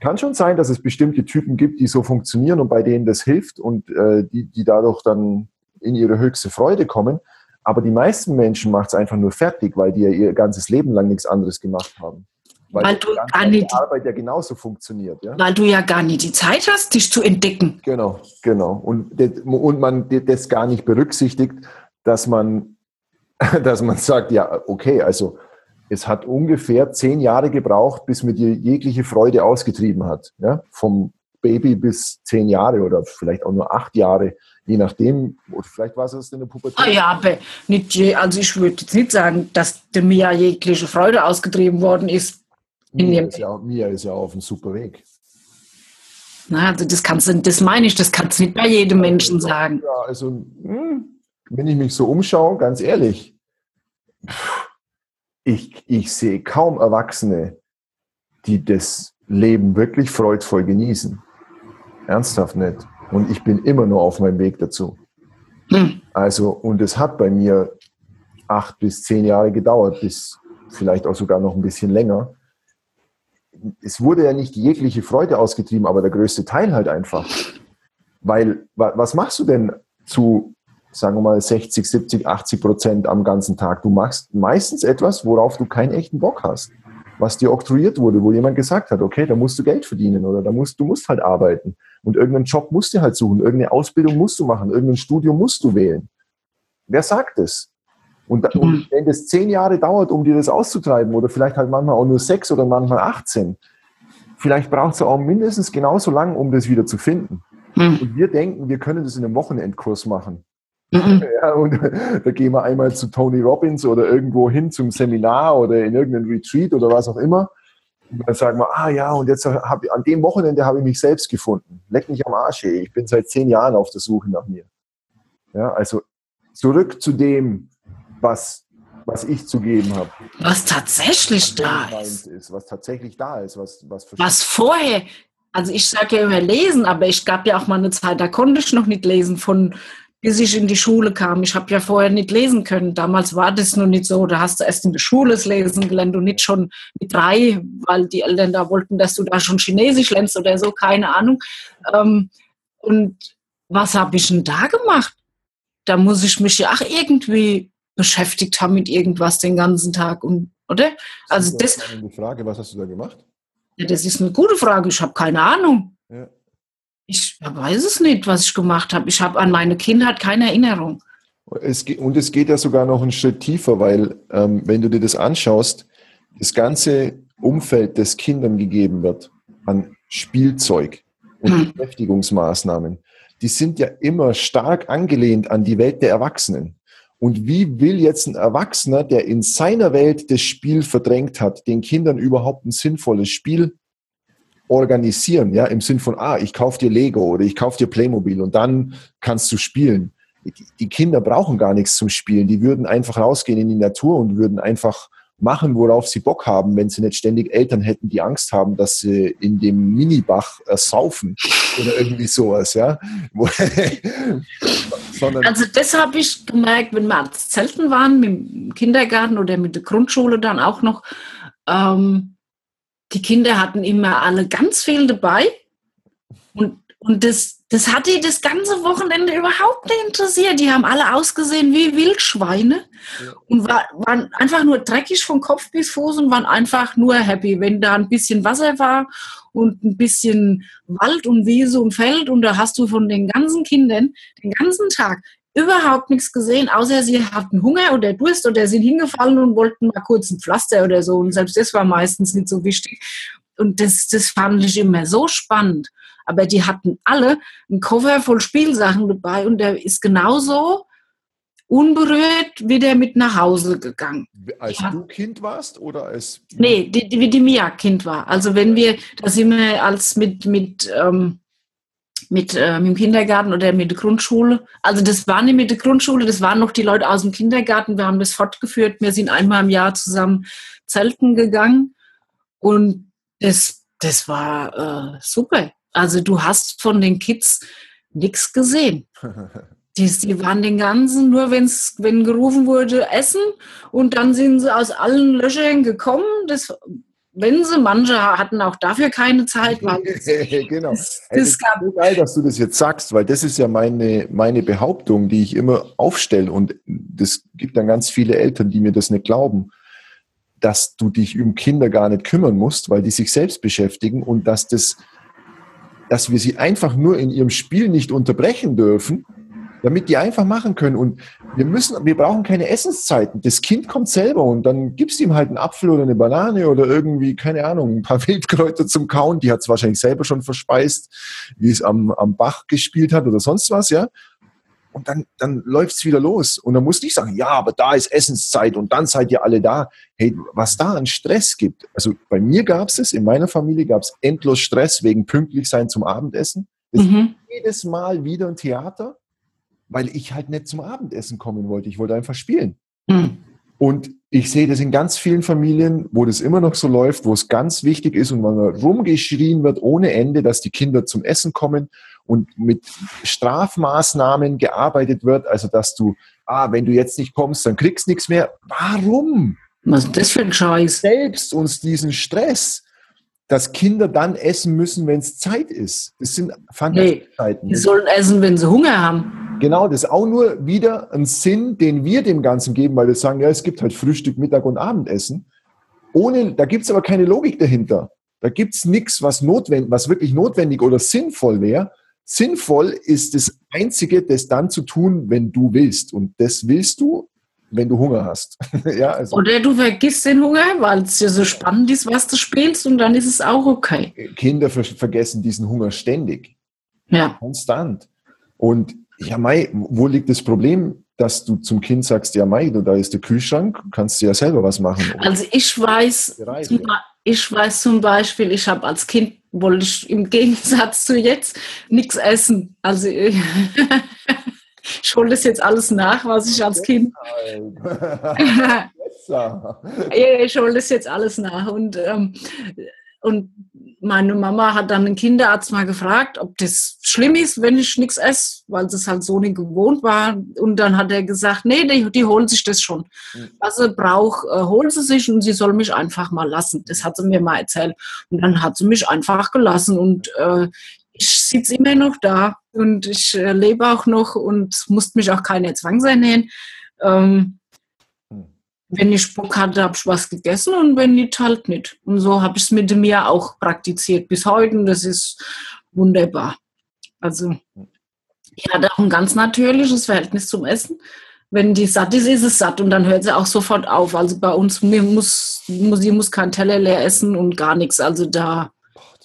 kann schon sein, dass es bestimmte Typen gibt, die so funktionieren und bei denen das hilft und äh, die, die dadurch dann in ihre höchste Freude kommen. Aber die meisten Menschen macht es einfach nur fertig, weil die ja ihr ganzes Leben lang nichts anderes gemacht haben. Weil, weil du gar nicht, Arbeit ja genauso funktioniert. Ja? Weil du ja gar nicht die Zeit hast, dich zu entdecken. Genau, genau. Und, und man das gar nicht berücksichtigt, dass man, (laughs) dass man sagt, ja, okay, also es hat ungefähr zehn Jahre gebraucht, bis mir die jegliche Freude ausgetrieben hat. Ja? Vom Baby bis zehn Jahre oder vielleicht auch nur acht Jahre, je nachdem. Oder vielleicht war es in der Pubertät. Ah ja, aber nicht je, also ich würde jetzt nicht sagen, dass mir jegliche Freude ausgetrieben worden ist Mia ist, ja, Mia ist ja auf einem super Weg. Na, also das kannst du, das meine ich, das kannst du nicht bei jedem Menschen sagen. Ja, also hm, wenn ich mich so umschaue, ganz ehrlich, ich, ich sehe kaum Erwachsene, die das Leben wirklich freudvoll genießen. Ernsthaft nicht. Und ich bin immer nur auf meinem Weg dazu. Hm. Also, und es hat bei mir acht bis zehn Jahre gedauert, bis vielleicht auch sogar noch ein bisschen länger, es wurde ja nicht jegliche Freude ausgetrieben, aber der größte Teil halt einfach. Weil, was machst du denn zu, sagen wir mal, 60, 70, 80 Prozent am ganzen Tag? Du machst meistens etwas, worauf du keinen echten Bock hast. Was dir oktroyiert wurde, wo jemand gesagt hat, okay, da musst du Geld verdienen oder da musst, du musst halt arbeiten. Und irgendeinen Job musst du halt suchen, irgendeine Ausbildung musst du machen, irgendein Studium musst du wählen. Wer sagt es? Und, mhm. wenn das zehn Jahre dauert, um dir das auszutreiben, oder vielleicht halt manchmal auch nur sechs oder manchmal 18, vielleicht braucht es auch mindestens genauso lang, um das wieder zu finden. Mhm. Und wir denken, wir können das in einem Wochenendkurs machen. Mhm. (laughs) Ja, und da gehen wir einmal zu Tony Robbins oder irgendwo hin zum Seminar oder in irgendeinen Retreat oder was auch immer. Und dann sagen wir, ah ja, und jetzt habe ich, an dem Wochenende habe ich mich selbst gefunden. Leck mich am Arsch, ey. ich bin seit zehn Jahren auf der Suche nach mir. Ja, also zurück zu dem, was, was ich zu geben habe. Was tatsächlich da ist. ist. Was tatsächlich da ist. Was, was, was vorher, also ich sage ja immer lesen, aber ich gab ja auch mal eine Zeit, da konnte ich noch nicht lesen, von bis ich in die Schule kam. Ich habe ja vorher nicht lesen können. Damals war das noch nicht so. Da hast du erst in der Schule das Lesen gelernt und nicht schon mit drei, weil die Eltern da wollten, dass du da schon Chinesisch lernst oder so, keine Ahnung. Ähm, und was habe ich denn da gemacht? Da muss ich mich ja auch irgendwie beschäftigt haben mit irgendwas den ganzen Tag und oder? Also das. Ist die Frage, was hast du da gemacht? Ja, das ist eine gute Frage. Ich habe keine Ahnung. Ich weiß es nicht, was ich gemacht habe. Ich habe an meine Kindheit keine Erinnerung. Es, und es geht ja sogar noch einen Schritt tiefer, weil ähm, wenn du dir das anschaust, das ganze Umfeld, das Kindern gegeben wird an Spielzeug und hm. Beschäftigungsmaßnahmen, die sind ja immer stark angelehnt an die Welt der Erwachsenen. Und wie will jetzt ein Erwachsener, der in seiner Welt das Spiel verdrängt hat, den Kindern überhaupt ein sinnvolles Spiel organisieren? Ja, im Sinn von, ah, ich kaufe dir Lego oder ich kaufe dir Playmobil und dann kannst du spielen. die Kinder brauchen gar nichts zum Spielen. Die würden einfach rausgehen in die Natur und würden einfach machen, worauf sie Bock haben, wenn sie nicht ständig Eltern hätten, die Angst haben, dass sie in dem Minibach äh, saufen oder irgendwie sowas, ja. (laughs) also das habe ich gemerkt, wenn wir Zelten waren, dem Kindergarten oder mit der Grundschule dann auch noch. Ähm, die Kinder hatten immer alle ganz viel dabei und, und das das hat die das ganze Wochenende überhaupt nicht interessiert. Die haben alle ausgesehen wie Wildschweine ja. und war, waren einfach nur dreckig von Kopf bis Fuß und waren einfach nur happy, wenn da ein bisschen Wasser war und ein bisschen Wald und Wiese und Feld und da hast du von den ganzen Kindern den ganzen Tag überhaupt nichts gesehen, außer sie hatten Hunger oder Durst oder sind hingefallen und wollten mal kurz ein Pflaster oder so und selbst das war meistens nicht so wichtig. Und das, das fand ich immer so spannend aber die hatten alle einen Koffer voll Spielsachen dabei und der ist genauso unberührt wie der mit nach Hause gegangen. Als ja. du Kind warst oder als? Nee, die, die, wie die Mia Kind war. Also wenn wir, da sind wir als mit, mit, ähm, mit, äh, mit dem Kindergarten oder mit der Grundschule. Also das war nicht mit der Grundschule, das waren noch die Leute aus dem Kindergarten. Wir haben das fortgeführt. Wir sind einmal im Jahr zusammen zelten gegangen und das, das war äh, super. Also du hast von den Kids nichts gesehen. (laughs) Die, die waren den ganzen, nur wenn's, wenn gerufen wurde, essen und dann sind sie aus allen Löchern gekommen. Das, wenn sie, manche hatten auch dafür keine Zeit. Weil (laughs) genau. Das, das es ist so geil, dass du das jetzt sagst, weil das ist ja meine, meine Behauptung, die ich immer aufstelle und das gibt dann ganz viele Eltern, die mir das nicht glauben dass du dich um Kinder gar nicht kümmern musst, weil die sich selbst beschäftigen und dass das dass wir sie einfach nur in ihrem Spiel nicht unterbrechen dürfen, damit die einfach machen können. Und wir müssen, wir brauchen keine Essenszeiten. Das Kind kommt selber und dann gibst du ihm halt einen Apfel oder eine Banane oder irgendwie, keine Ahnung, ein paar (laughs) Wildkräuter zum Kauen. Die hat es wahrscheinlich selber schon verspeist, wie es am, am Bach gespielt hat oder sonst was, ja und dann, dann läuft es wieder los. Und dann muss ich sagen, ja, aber da ist Essenszeit und dann seid ihr alle da. Hey, was da an Stress gibt. Also bei mir gab es es, in meiner Familie gab es endlos Stress wegen pünktlich sein zum Abendessen. Mhm. Jedes Mal wieder ein Theater, weil ich halt nicht zum Abendessen kommen wollte. Ich wollte einfach spielen. Mhm. Und ich sehe das in ganz vielen Familien, wo das immer noch so läuft, wo es ganz wichtig ist und man rumgeschrien wird ohne Ende, dass die Kinder zum Essen kommen und mit Strafmaßnahmen gearbeitet wird, also dass du, ah, wenn du jetzt nicht kommst, dann kriegst du nichts mehr. Warum? Was ist das für ein Scheiß? Selbst uns diesen Stress, dass Kinder dann essen müssen, wenn es Zeit ist. Das sind Fantasiezeiten. Nee, die sollen essen, wenn sie Hunger haben. Genau, das ist auch nur wieder ein Sinn, den wir dem Ganzen geben, weil wir sagen, ja, es gibt halt Frühstück, Mittag und Abendessen. Ohne, da gibt es aber keine Logik dahinter. Da gibt es nichts, was, notwendig, was wirklich notwendig oder sinnvoll wäre, Sinnvoll ist das Einzige, das dann zu tun, wenn du willst. Und das willst du, wenn du Hunger hast. (laughs) ja, also. Oder du vergisst den Hunger, weil es ja so spannend ist, was du spielst, und dann ist es auch okay. Kinder ver vergessen diesen Hunger ständig. Ja. Konstant. Und ja, Mai, wo liegt das Problem, dass du zum Kind sagst, ja, Mai, da ist der Kühlschrank, kannst du ja selber was machen. Also ich weiß, ich weiß zum Beispiel, ich habe als Kind wollte ich im Gegensatz zu jetzt nichts essen. Also ich, (laughs) ich hole das jetzt alles nach, was ich als Kind. (laughs) ich hole das jetzt alles nach. Und, ähm, und meine Mama hat dann den Kinderarzt mal gefragt, ob das schlimm ist, wenn ich nichts esse, weil es halt so nicht gewohnt war. Und dann hat er gesagt, nee, die, die holen sich das schon. Mhm. Was sie braucht, äh, holen sie sich und sie soll mich einfach mal lassen. Das hat sie mir mal erzählt. Und dann hat sie mich einfach gelassen und äh, ich sitze immer noch da und ich äh, lebe auch noch und musste mich auch keine Zwangsernähren. Ähm, wenn ich Bock hatte, habe ich was gegessen und wenn nicht, halt nicht. Und so habe ich es mit mir auch praktiziert bis heute und das ist wunderbar. Also ich hatte auch ein ganz natürliches Verhältnis zum Essen. Wenn die satt ist, ist es satt und dann hört sie auch sofort auf. Also bei uns muss, muss sie muss kein Teller leer essen und gar nichts. Also da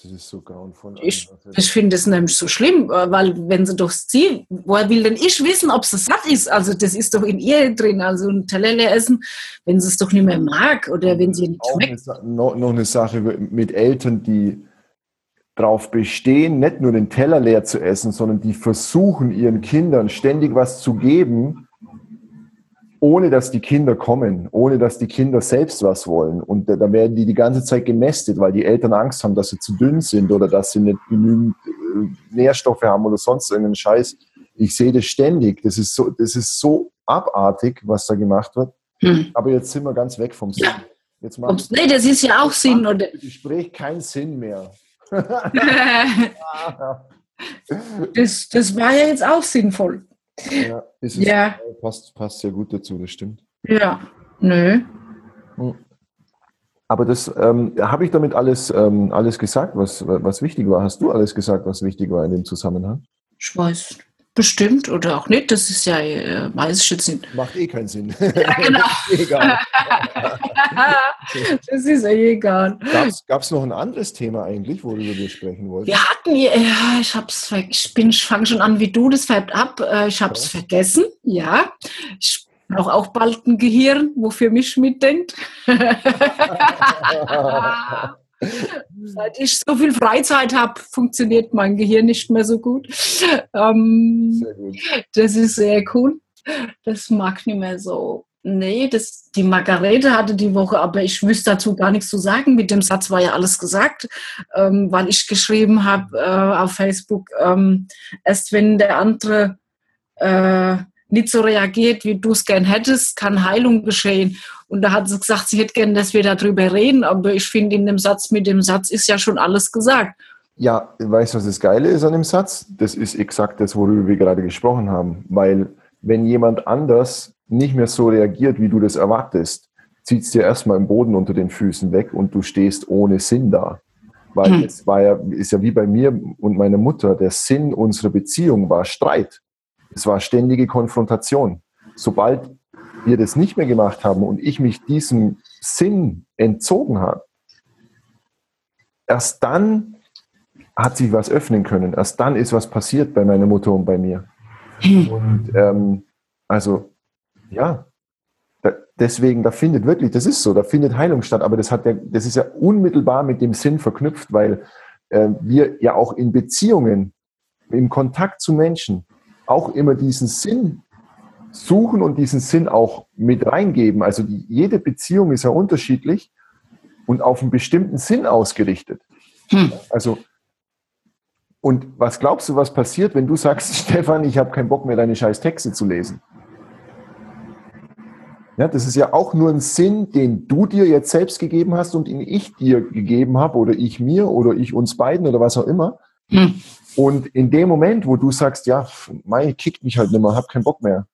das ist so grauenvoll. Ich, ich finde es nämlich so schlimm, weil wenn sie doch sie, woher will denn ich wissen, ob sie satt ist? Also das ist doch in ihr drin. Also ein Telele essen, wenn sie es doch nicht mehr mag oder wenn sie nicht schmeckt. Noch, noch eine Sache mit Eltern, die darauf bestehen, nicht nur den Teller leer zu essen, sondern die versuchen ihren Kindern ständig was zu geben, ohne dass die Kinder kommen, ohne dass die Kinder selbst was wollen. Und da werden die die ganze Zeit gemästet, weil die Eltern Angst haben, dass sie zu dünn sind oder dass sie nicht genügend äh, Nährstoffe haben oder sonst irgendeinen Scheiß. Ich sehe das ständig. Das ist so, das ist so abartig, was da gemacht wird. Hm. Aber jetzt sind wir ganz weg vom Sinn. Jetzt macht nee, das ist ja auch Sinn, oder? Gespräch keinen Sinn mehr. (laughs) (laughs) das, das war ja jetzt auch sinnvoll. Ja, ist es ja. Passt, passt sehr gut dazu, das stimmt. Ja, nö. Hm. Aber das ähm, habe ich damit alles, ähm, alles gesagt, was, was wichtig war. Hast du alles gesagt, was wichtig war in dem Zusammenhang? Ich weiß bestimmt oder auch nicht. Das ist ja, äh, weiß ich jetzt nicht. Macht eh keinen Sinn. Ja, (laughs) genau. egal. das ist eh egal. (laughs) Gab es noch ein anderes Thema eigentlich, worüber wir sprechen wollten? Wir hatten, ja, ich hab's, ich bin, ich fange schon an wie du, das färbt ab. Äh, ich habe es vergessen, ja. Ich brauche auch bald ein Gehirn, wofür mich mitdenkt. (laughs) Seit ich so viel Freizeit habe, funktioniert mein Gehirn nicht mehr so gut. Ähm, gut. Das ist sehr cool. Das mag nicht mehr so. Nee, das, die Margarete hatte die Woche, aber ich wüsste dazu gar nichts zu sagen. Mit dem Satz war ja alles gesagt, ähm, weil ich geschrieben habe äh, auf Facebook, ähm, erst wenn der andere äh, nicht so reagiert, wie du es gern hättest, kann Heilung geschehen. Und da hat sie gesagt, sie hätte gern, dass wir darüber reden, aber ich finde in dem Satz, mit dem Satz ist ja schon alles gesagt. Ja, weißt du, was das Geile ist an dem Satz? Das ist exakt das, worüber wir gerade gesprochen haben. Weil wenn jemand anders nicht mehr so reagiert, wie du das erwartest, zieht es dir erstmal im Boden unter den Füßen weg und du stehst ohne Sinn da. Weil hm. es war ja, ist ja wie bei mir und meiner Mutter, der Sinn unserer Beziehung war Streit. Es war ständige Konfrontation. Sobald wir das nicht mehr gemacht haben und ich mich diesem Sinn entzogen habe, erst dann hat sich was öffnen können. Erst dann ist was passiert bei meiner Mutter und bei mir. Und ähm, also, ja, da, deswegen, da findet wirklich, das ist so, da findet Heilung statt, aber das, hat ja, das ist ja unmittelbar mit dem Sinn verknüpft, weil äh, wir ja auch in Beziehungen, im Kontakt zu Menschen, auch immer diesen Sinn suchen und diesen Sinn auch mit reingeben. Also die, jede Beziehung ist ja unterschiedlich und auf einen bestimmten Sinn ausgerichtet. Hm. Also und was glaubst du, was passiert, wenn du sagst, (laughs) Stefan, ich habe keinen Bock mehr, deine scheiß Texte zu lesen? Ja, das ist ja auch nur ein Sinn, den du dir jetzt selbst gegeben hast und den ich dir gegeben habe oder ich mir oder ich uns beiden oder was auch immer. Hm. Und in dem Moment, wo du sagst, ja, Mai kickt mich halt nicht mehr, hab keinen Bock mehr,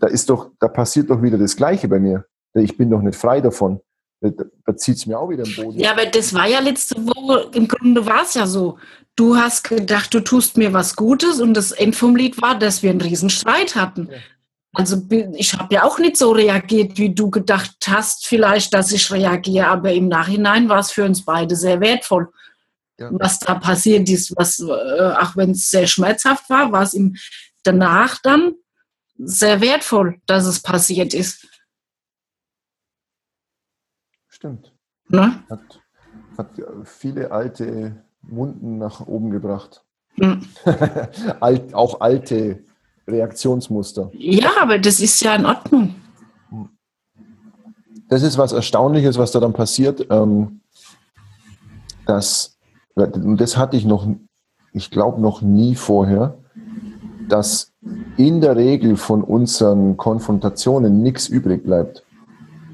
da ist doch, da passiert doch wieder das Gleiche bei mir. Ich bin doch nicht frei davon. Da, da zieht es mir auch wieder im Boden. Ja, aber das war ja letzte Woche, im Grunde war es ja so. Du hast gedacht, du tust mir was Gutes und das End vom Lied war, dass wir einen Riesenstreit hatten. Ja. Also ich habe ja auch nicht so reagiert, wie du gedacht hast, vielleicht, dass ich reagiere, aber im Nachhinein war es für uns beide sehr wertvoll ja. was da passiert ist, was, äh, auch wenn es sehr schmerzhaft war, war es ihm danach dann sehr wertvoll, dass es passiert ist. Stimmt. Ne? Hat, hat viele alte Wunden nach oben gebracht. Hm. (laughs) Alt, auch alte Reaktionsmuster. Ja, aber das ist ja in Ordnung. Das ist was Erstaunliches, was da dann passiert, ähm, dass das hatte ich noch, ich glaube noch nie vorher, dass in der Regel von unseren Konfrontationen nichts übrig bleibt.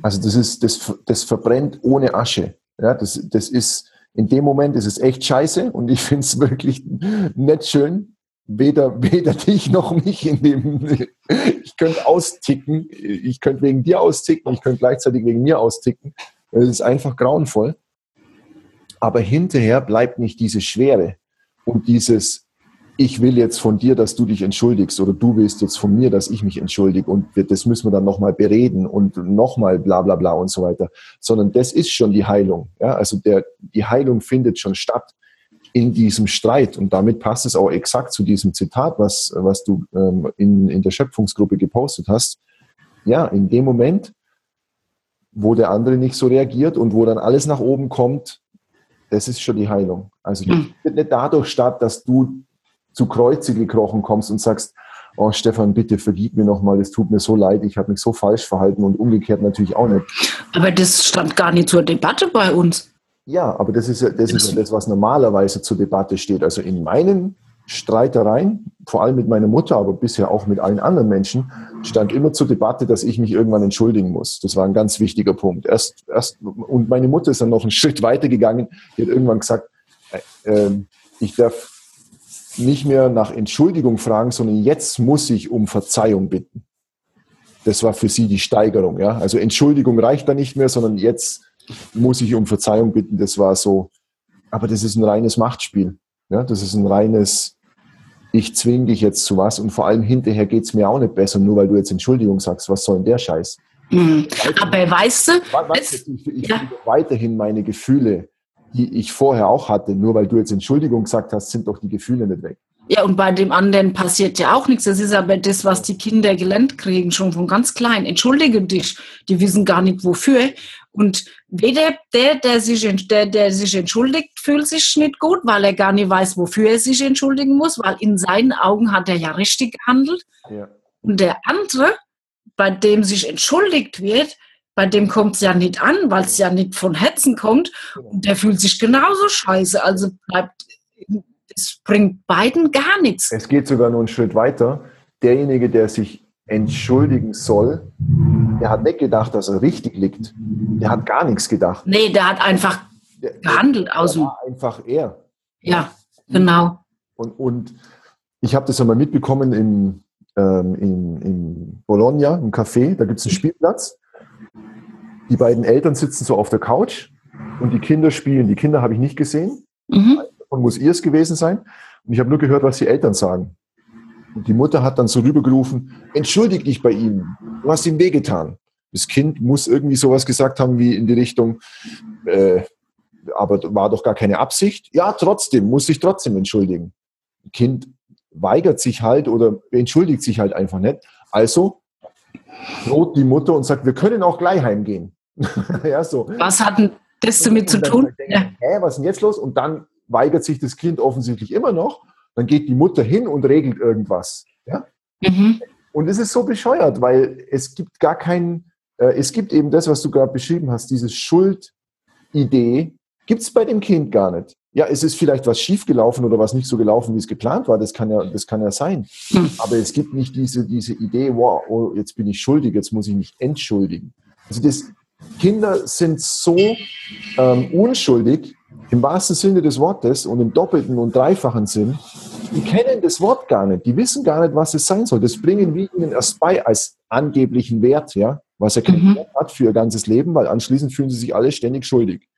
Also das ist, das, das verbrennt ohne Asche. Ja, das, das ist, in dem Moment ist es echt scheiße und ich finde es wirklich nicht schön. Weder, weder dich noch mich in dem, ich könnte austicken, ich könnte wegen dir austicken, ich könnte gleichzeitig wegen mir austicken. Es ist einfach grauenvoll. Aber hinterher bleibt nicht diese Schwere und dieses, ich will jetzt von dir, dass du dich entschuldigst oder du willst jetzt von mir, dass ich mich entschuldige und das müssen wir dann nochmal bereden und nochmal bla bla bla und so weiter, sondern das ist schon die Heilung. Ja? Also der, die Heilung findet schon statt in diesem Streit und damit passt es auch exakt zu diesem Zitat, was, was du ähm, in, in der Schöpfungsgruppe gepostet hast. Ja, in dem Moment, wo der andere nicht so reagiert und wo dann alles nach oben kommt, das ist schon die Heilung. Also die mhm. findet nicht dadurch statt, dass du zu Kreuze gekrochen kommst und sagst, oh Stefan, bitte vergib mir nochmal, es tut mir so leid, ich habe mich so falsch verhalten und umgekehrt natürlich auch nicht. Aber das stand gar nicht zur Debatte bei uns. Ja, aber das ist ja das, ist ja das was normalerweise zur Debatte steht. Also in meinen Streitereien, vor allem mit meiner Mutter, aber bisher auch mit allen anderen Menschen, stand immer zur Debatte, dass ich mich irgendwann entschuldigen muss. Das war ein ganz wichtiger Punkt. Erst, erst, und meine Mutter ist dann noch einen Schritt weiter gegangen. Die hat irgendwann gesagt, äh, ähm, ich darf nicht mehr nach Entschuldigung fragen, sondern jetzt muss ich um Verzeihung bitten. Das war für sie die Steigerung. Ja? Also Entschuldigung reicht da nicht mehr, sondern jetzt muss ich um Verzeihung bitten. Das war so. Aber das ist ein reines Machtspiel. Ja? Das ist ein reines, ich zwinge dich jetzt zu was und vor allem hinterher geht es mir auch nicht besser, nur weil du jetzt Entschuldigung sagst. Was soll denn der Scheiß? Mhm. Aber weißt du, weißt du ich, ich ja. weiterhin meine Gefühle die ich vorher auch hatte. Nur weil du jetzt Entschuldigung gesagt hast, sind doch die Gefühle nicht weg. Ja, und bei dem anderen passiert ja auch nichts. Das ist aber das, was die Kinder gelernt kriegen, schon von ganz klein. Entschuldige dich. Die wissen gar nicht wofür. Und weder der, der sich, der, der sich entschuldigt, fühlt sich nicht gut, weil er gar nicht weiß, wofür er sich entschuldigen muss, weil in seinen Augen hat er ja richtig gehandelt. Ja. Und der andere, bei dem sich entschuldigt wird, bei dem kommt es ja nicht an, weil es ja nicht von Hetzen kommt. Und der fühlt sich genauso scheiße. Also bleibt, es bringt beiden gar nichts. Es geht sogar nur einen Schritt weiter. Derjenige, der sich entschuldigen soll, der hat nicht gedacht, dass er richtig liegt. Der hat gar nichts gedacht. Nee, der hat einfach der, gehandelt aus dem. Einfach er. Ja, genau. Und, und ich habe das einmal mitbekommen in, ähm, in, in Bologna, im Café. Da gibt es einen Spielplatz. Die beiden Eltern sitzen so auf der Couch und die Kinder spielen. Die Kinder habe ich nicht gesehen. Mhm. Und muss ihr es gewesen sein. Und ich habe nur gehört, was die Eltern sagen. Und die Mutter hat dann so rübergerufen, entschuldig dich bei ihm, du hast ihm wehgetan. Das Kind muss irgendwie sowas gesagt haben wie in die Richtung, äh, aber war doch gar keine Absicht. Ja, trotzdem, muss sich trotzdem entschuldigen. Das Kind weigert sich halt oder entschuldigt sich halt einfach nicht. Also droht die Mutter und sagt, wir können auch gleich heimgehen. (laughs) ja, so. Was hat denn das damit zu tun? Denken, ja. Hä, was ist denn jetzt los? Und dann weigert sich das Kind offensichtlich immer noch. Dann geht die Mutter hin und regelt irgendwas. Ja? Mhm. Und es ist so bescheuert, weil es gibt gar kein, äh, es gibt eben das, was du gerade beschrieben hast, diese Schuldidee, gibt es bei dem Kind gar nicht. Ja, es ist vielleicht was schiefgelaufen oder was nicht so gelaufen, wie es geplant war. Das kann ja, das kann ja sein. Hm. Aber es gibt nicht diese, diese Idee, wow, oh, jetzt bin ich schuldig, jetzt muss ich mich entschuldigen. Also das, Kinder sind so ähm, unschuldig, im wahrsten Sinne des Wortes und im doppelten und dreifachen Sinn, die kennen das Wort gar nicht, die wissen gar nicht, was es sein soll. Das bringen wir ihnen erst bei als angeblichen Wert, ja, was er keinen mhm. Wert hat für ihr ganzes Leben, weil anschließend fühlen sie sich alle ständig schuldig.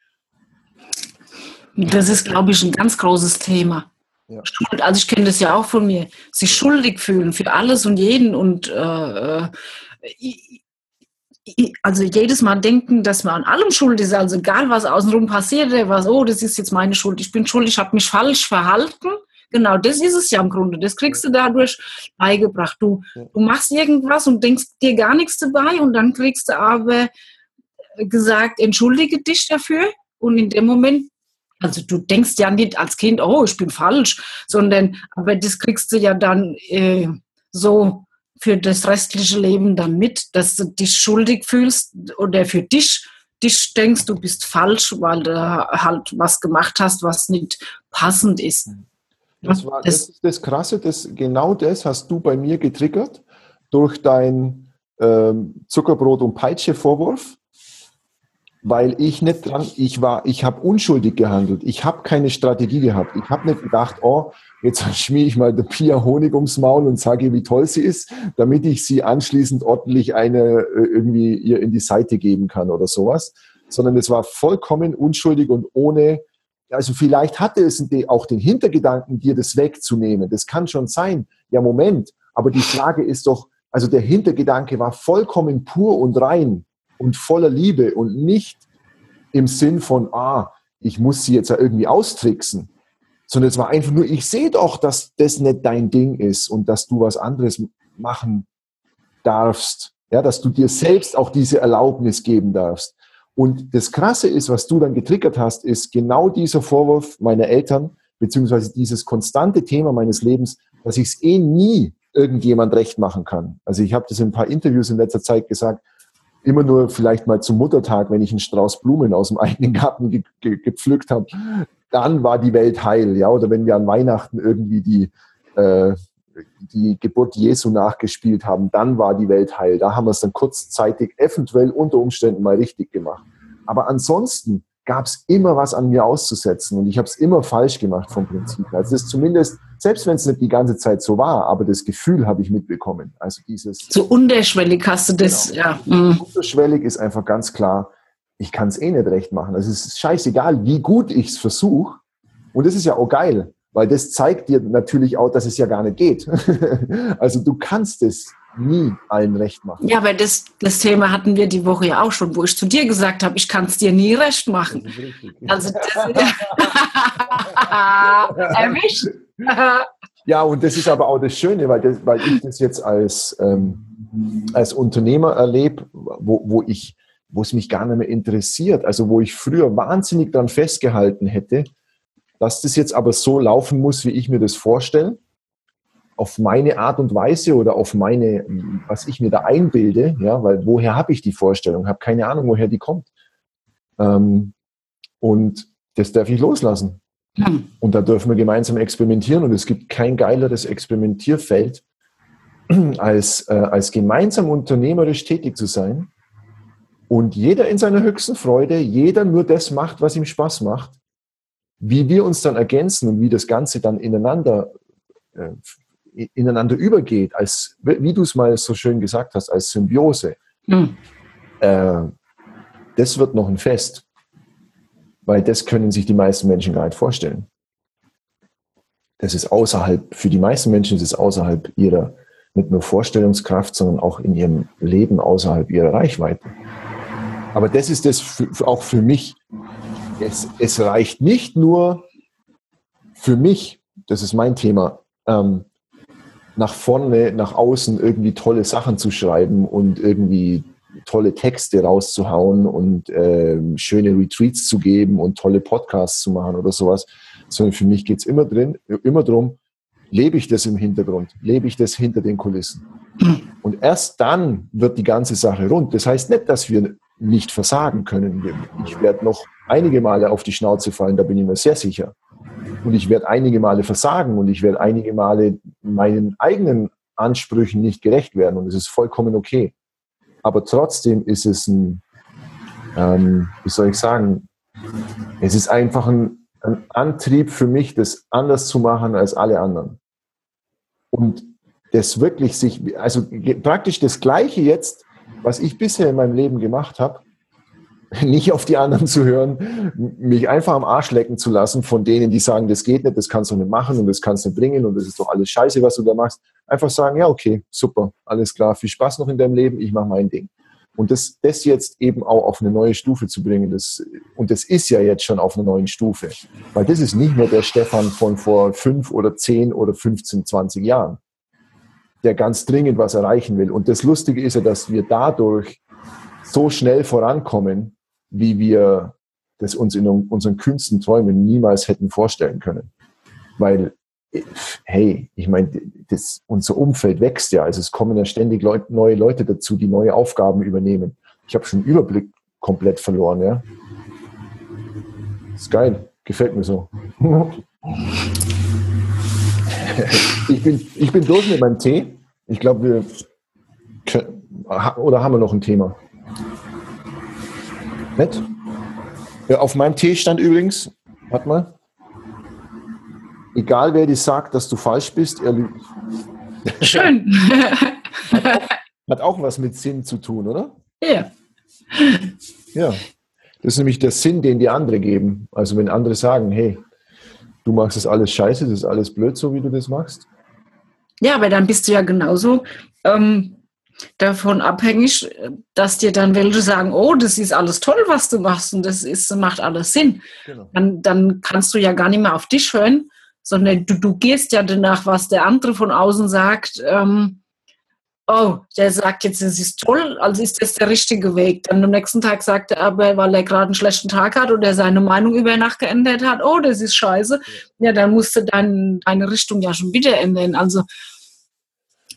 Das ist, glaube ich, ein ganz großes Thema. Ja. Also ich kenne das ja auch von mir, sich schuldig fühlen für alles und jeden und äh, äh also jedes Mal denken, dass man an allem schuld ist, also egal was außenrum passiert, was, oh, das ist jetzt meine Schuld, ich bin schuld, ich habe mich falsch verhalten. Genau, das ist es ja im Grunde. Das kriegst du dadurch beigebracht. Du, du machst irgendwas und denkst dir gar nichts dabei und dann kriegst du aber gesagt, entschuldige dich dafür. Und in dem Moment, also du denkst ja nicht als Kind, oh, ich bin falsch, sondern, aber das kriegst du ja dann äh, so für das restliche Leben dann mit, dass du dich schuldig fühlst oder für dich dich denkst, du bist falsch, weil du halt was gemacht hast, was nicht passend ist. Das, war, das, das ist das Krasse, das, genau das hast du bei mir getriggert durch dein ähm, Zuckerbrot- und Peitsche-Vorwurf, weil ich nicht dran, ich war, ich habe unschuldig gehandelt, ich habe keine Strategie gehabt, ich habe nicht gedacht, oh, jetzt (laughs) schmier ich mal der Pia Honig ums Maul und sage, wie toll sie ist, damit ich sie anschließend ordentlich eine äh, irgendwie ihr in die Seite geben kann oder sowas, sondern es war vollkommen unschuldig und ohne, also vielleicht hatte es auch den Hintergedanken, dir das wegzunehmen. Das kann schon sein. Ja, Moment. Aber die Frage ist doch, also der Hintergedanke war vollkommen pur und rein und voller Liebe und nicht im Sinn von, ah, ich muss sie jetzt ja irgendwie austricksen, sondern es war einfach nur, ich sehe doch, dass das nicht dein Ding ist und dass du was anderes machen darfst. Ja, dass du dir selbst auch diese Erlaubnis geben darfst. Und das Krasse ist, was du dann getriggert hast, ist genau dieser Vorwurf meiner Eltern, beziehungsweise dieses konstante Thema meines Lebens, dass ich es eh nie irgendjemand recht machen kann. Also ich habe das in ein paar Interviews in letzter Zeit gesagt, immer nur vielleicht mal zum Muttertag, wenn ich einen Strauß Blumen aus dem eigenen Garten ge ge gepflückt habe, dann war die Welt heil, ja. Oder wenn wir an Weihnachten irgendwie die, äh, die Geburt Jesu nachgespielt haben, dann war die Welt heil. Da haben wir es dann kurzzeitig eventuell unter Umständen mal richtig gemacht. Aber ansonsten gab es immer was an mir auszusetzen und ich habe es immer falsch gemacht vom Prinzip. Also das ist zumindest, selbst wenn es nicht die ganze Zeit so war, aber das Gefühl habe ich mitbekommen. Also dieses. So unterschwellig hast du das, genau. ja. Mhm. Unterschwellig ist einfach ganz klar, ich kann es eh nicht recht machen. Also es ist scheißegal, wie gut ich es versuche. Und das ist ja auch geil. Weil das zeigt dir natürlich auch, dass es ja gar nicht geht. (laughs) also du kannst es nie allen recht machen. Ja, aber das, das Thema hatten wir die Woche ja auch schon, wo ich zu dir gesagt habe, ich kann es dir nie recht machen. Das richtig. Also das (laughs) erwischt. ja, und das ist aber auch das Schöne, weil, das, weil ich das jetzt als, ähm, als Unternehmer erlebe, wo, wo ich wo es mich gar nicht mehr interessiert, also wo ich früher wahnsinnig daran festgehalten hätte, dass das jetzt aber so laufen muss, wie ich mir das vorstelle, auf meine Art und Weise oder auf meine, was ich mir da einbilde, ja, weil woher habe ich die Vorstellung? Habe keine Ahnung, woher die kommt. Ähm, und das darf ich loslassen. Hm. Und da dürfen wir gemeinsam experimentieren und es gibt kein geileres Experimentierfeld, als, äh, als gemeinsam unternehmerisch tätig zu sein und jeder in seiner höchsten Freude, jeder nur das macht, was ihm Spaß macht wie wir uns dann ergänzen und wie das Ganze dann ineinander, äh, ineinander übergeht, als, wie du es mal so schön gesagt hast, als Symbiose, mhm. äh, das wird noch ein Fest. Weil das können sich die meisten Menschen gar nicht vorstellen. Das ist außerhalb, für die meisten Menschen ist es außerhalb ihrer, nicht nur Vorstellungskraft, sondern auch in ihrem Leben außerhalb ihrer Reichweite. Aber das ist das für, auch für mich es, es reicht nicht nur für mich, das ist mein Thema, ähm, nach vorne, nach außen irgendwie tolle Sachen zu schreiben und irgendwie tolle Texte rauszuhauen und äh, schöne Retreats zu geben und tolle Podcasts zu machen oder sowas, sondern für mich geht es immer drin, immer darum, lebe ich das im Hintergrund, lebe ich das hinter den Kulissen. Und erst dann wird die ganze Sache rund. Das heißt nicht, dass wir nicht versagen können. Ich werde noch einige Male auf die Schnauze fallen, da bin ich mir sehr sicher. Und ich werde einige Male versagen und ich werde einige Male meinen eigenen Ansprüchen nicht gerecht werden und es ist vollkommen okay. Aber trotzdem ist es ein, ähm, wie soll ich sagen, es ist einfach ein, ein Antrieb für mich, das anders zu machen als alle anderen. Und das wirklich sich, also praktisch das Gleiche jetzt, was ich bisher in meinem Leben gemacht habe, nicht auf die anderen zu hören, mich einfach am Arsch lecken zu lassen von denen, die sagen, das geht nicht, das kannst du nicht machen und das kannst du nicht bringen und das ist doch alles scheiße, was du da machst. Einfach sagen, ja, okay, super, alles klar, viel Spaß noch in deinem Leben, ich mache mein Ding. Und das, das jetzt eben auch auf eine neue Stufe zu bringen, das, und das ist ja jetzt schon auf einer neuen Stufe. Weil das ist nicht mehr der Stefan von vor fünf oder zehn oder 15, 20 Jahren, der ganz dringend was erreichen will. Und das Lustige ist ja, dass wir dadurch so schnell vorankommen, wie wir das uns in unseren kühnsten Träumen niemals hätten vorstellen können. Weil, hey, ich meine, unser Umfeld wächst ja, also es kommen ja ständig Leut, neue Leute dazu, die neue Aufgaben übernehmen. Ich habe schon Überblick komplett verloren, ja. ist geil, gefällt mir so. (laughs) ich, bin, ich bin durch mit meinem Tee. Ich glaube, wir oder haben wir noch ein Thema? Nett. Ja, auf meinem Tee stand übrigens, warte mal, egal wer dir sagt, dass du falsch bist, er lügt. Schön. hat, auch, (laughs) hat auch was mit Sinn zu tun, oder? Ja. Ja. Das ist nämlich der Sinn, den die andere geben. Also wenn andere sagen, hey, du machst das alles scheiße, das ist alles blöd, so wie du das machst. Ja, aber dann bist du ja genauso ähm, davon abhängig, dass dir dann welche sagen, oh, das ist alles toll, was du machst und das ist, macht alles Sinn. Genau. Dann, dann kannst du ja gar nicht mehr auf dich hören, sondern du, du gehst ja danach, was der andere von außen sagt. Ähm, oh, der sagt jetzt, es ist toll, also ist das der richtige Weg. Dann am nächsten Tag sagt er aber, weil er gerade einen schlechten Tag hat oder seine Meinung über Nacht geändert hat, oh, das ist scheiße. Ja, dann musst du dein, deine Richtung ja schon wieder ändern. Also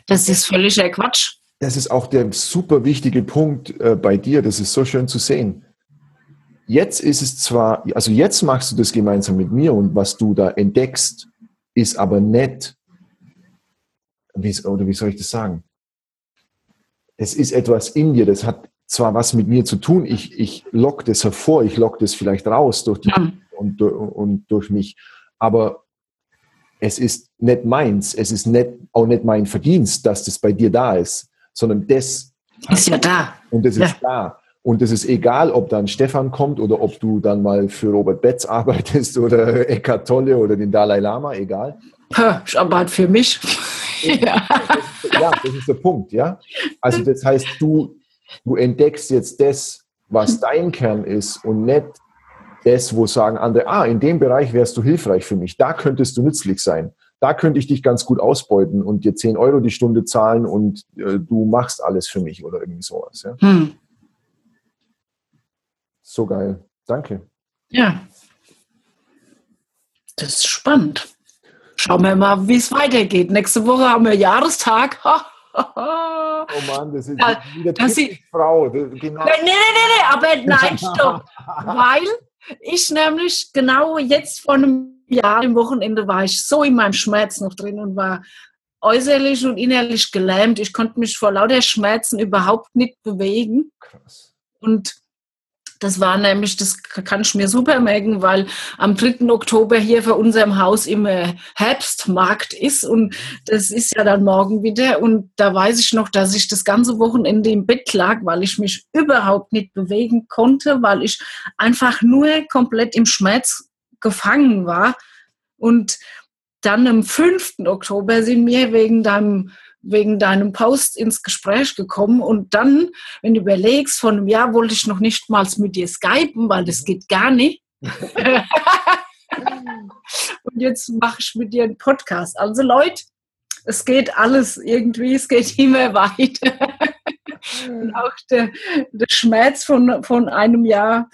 das ist völliger Quatsch. Das ist auch der super wichtige Punkt äh, bei dir. Das ist so schön zu sehen. Jetzt ist es zwar, also jetzt machst du das gemeinsam mit mir und was du da entdeckst, ist aber nett. Wie, oder wie soll ich das sagen? Es ist etwas in dir, das hat zwar was mit mir zu tun, ich, ich lock das hervor, ich lock das vielleicht raus durch die ja. und, und durch mich, aber es ist nicht meins, es ist nicht, auch nicht mein Verdienst, dass das bei dir da ist, sondern das ist ja da. Und das ja. ist da. Und es ist egal, ob dann Stefan kommt oder ob du dann mal für Robert Betz arbeitest oder (laughs) Eckhart Tolle oder den Dalai Lama, egal. Ich arbeite für mich. (laughs) ja. ja, das ist der Punkt, ja. Also das heißt, du, du entdeckst jetzt das, was dein Kern ist und nicht das, wo sagen andere, ah, in dem Bereich wärst du hilfreich für mich, da könntest du nützlich sein. Da könnte ich dich ganz gut ausbeuten und dir 10 Euro die Stunde zahlen und äh, du machst alles für mich oder irgendwie sowas. Ja? Hm. So geil. Danke. Ja. Das ist spannend. Schauen wir mal, wie es weitergeht. Nächste Woche haben wir Jahrestag. (laughs) oh Mann, das ist ja, wieder das ist, Frau. Genau. Nee, nee, nee, aber (laughs) nein, stopp. Weil ich nämlich genau jetzt vor einem Jahr, im Wochenende, war ich so in meinem Schmerz noch drin und war äußerlich und innerlich gelähmt. Ich konnte mich vor lauter Schmerzen überhaupt nicht bewegen. Krass. Und das war nämlich, das kann ich mir super merken, weil am 3. Oktober hier vor unserem Haus immer Herbstmarkt ist und das ist ja dann morgen wieder. Und da weiß ich noch, dass ich das ganze Wochenende im Bett lag, weil ich mich überhaupt nicht bewegen konnte, weil ich einfach nur komplett im Schmerz gefangen war. Und dann am 5. Oktober sind wir wegen deinem wegen deinem Post ins Gespräch gekommen und dann, wenn du überlegst, von einem Jahr wollte ich noch nicht mal mit dir skypen, weil das geht gar nicht. (laughs) und jetzt mache ich mit dir einen Podcast. Also Leute, es geht alles irgendwie, es geht (laughs) immer weiter. Und auch der, der Schmerz von, von einem Jahr,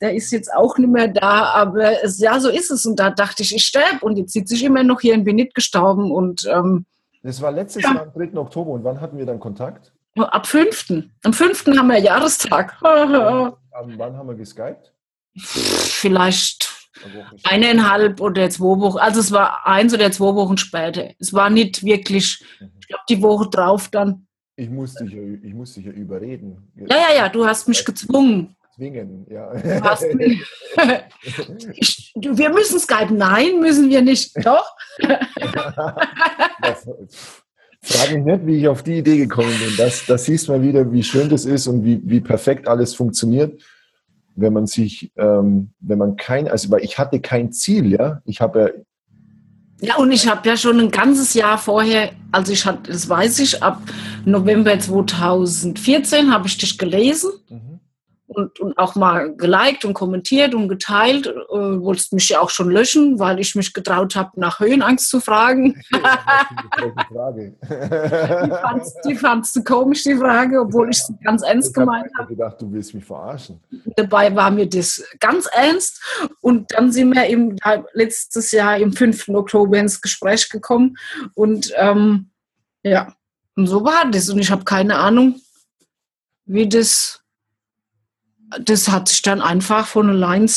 der ist jetzt auch nicht mehr da. Aber es, ja, so ist es. Und da dachte ich, ich sterbe. Und jetzt sitze ich immer noch hier und bin nicht gestorben. Und ähm, das war letztes ja. Jahr am 3. Oktober. Und wann hatten wir dann Kontakt? Ab 5. Am 5. haben wir Jahrestag. (laughs) Ab wann haben wir geskypt? Vielleicht eineinhalb oder zwei Wochen. Also es war eins oder zwei Wochen später. Es war nicht wirklich, mhm. ich glaube, die Woche drauf dann. Ich musste dich, ich musste dich ja überreden. Ja, ja, ja, du hast mich gezwungen. Zwingen, ja. (laughs) ich, wir müssen Skype. Nein, müssen wir nicht. Doch. Frage mich nicht, wie ich auf die Idee gekommen bin. Das, das siehst mal wieder, wie schön das ist und wie, wie perfekt alles funktioniert, wenn man sich, ähm, wenn man kein, also weil ich hatte kein Ziel, ja. Ich habe ja ja, und ich habe ja schon ein ganzes Jahr vorher, also ich hatte, das weiß ich, ab November 2014 habe ich dich gelesen. Mhm und, und auch mal geliked und kommentiert und geteilt. Äh, wolltest mich ja auch schon löschen, weil ich mich getraut habe, nach Höhenangst zu fragen. Frage. (laughs) die, fandst, die fandst du komisch, die Frage, obwohl ich es ganz ernst gemeint habe. Ich gedacht, du willst mich verarschen. Dabei war mir das ganz ernst. Und dann sind wir im, letztes Jahr im 5. Oktober ins Gespräch gekommen. Und ähm, ja, und so war das. Und ich habe keine Ahnung, wie das das hat sich dann einfach von allein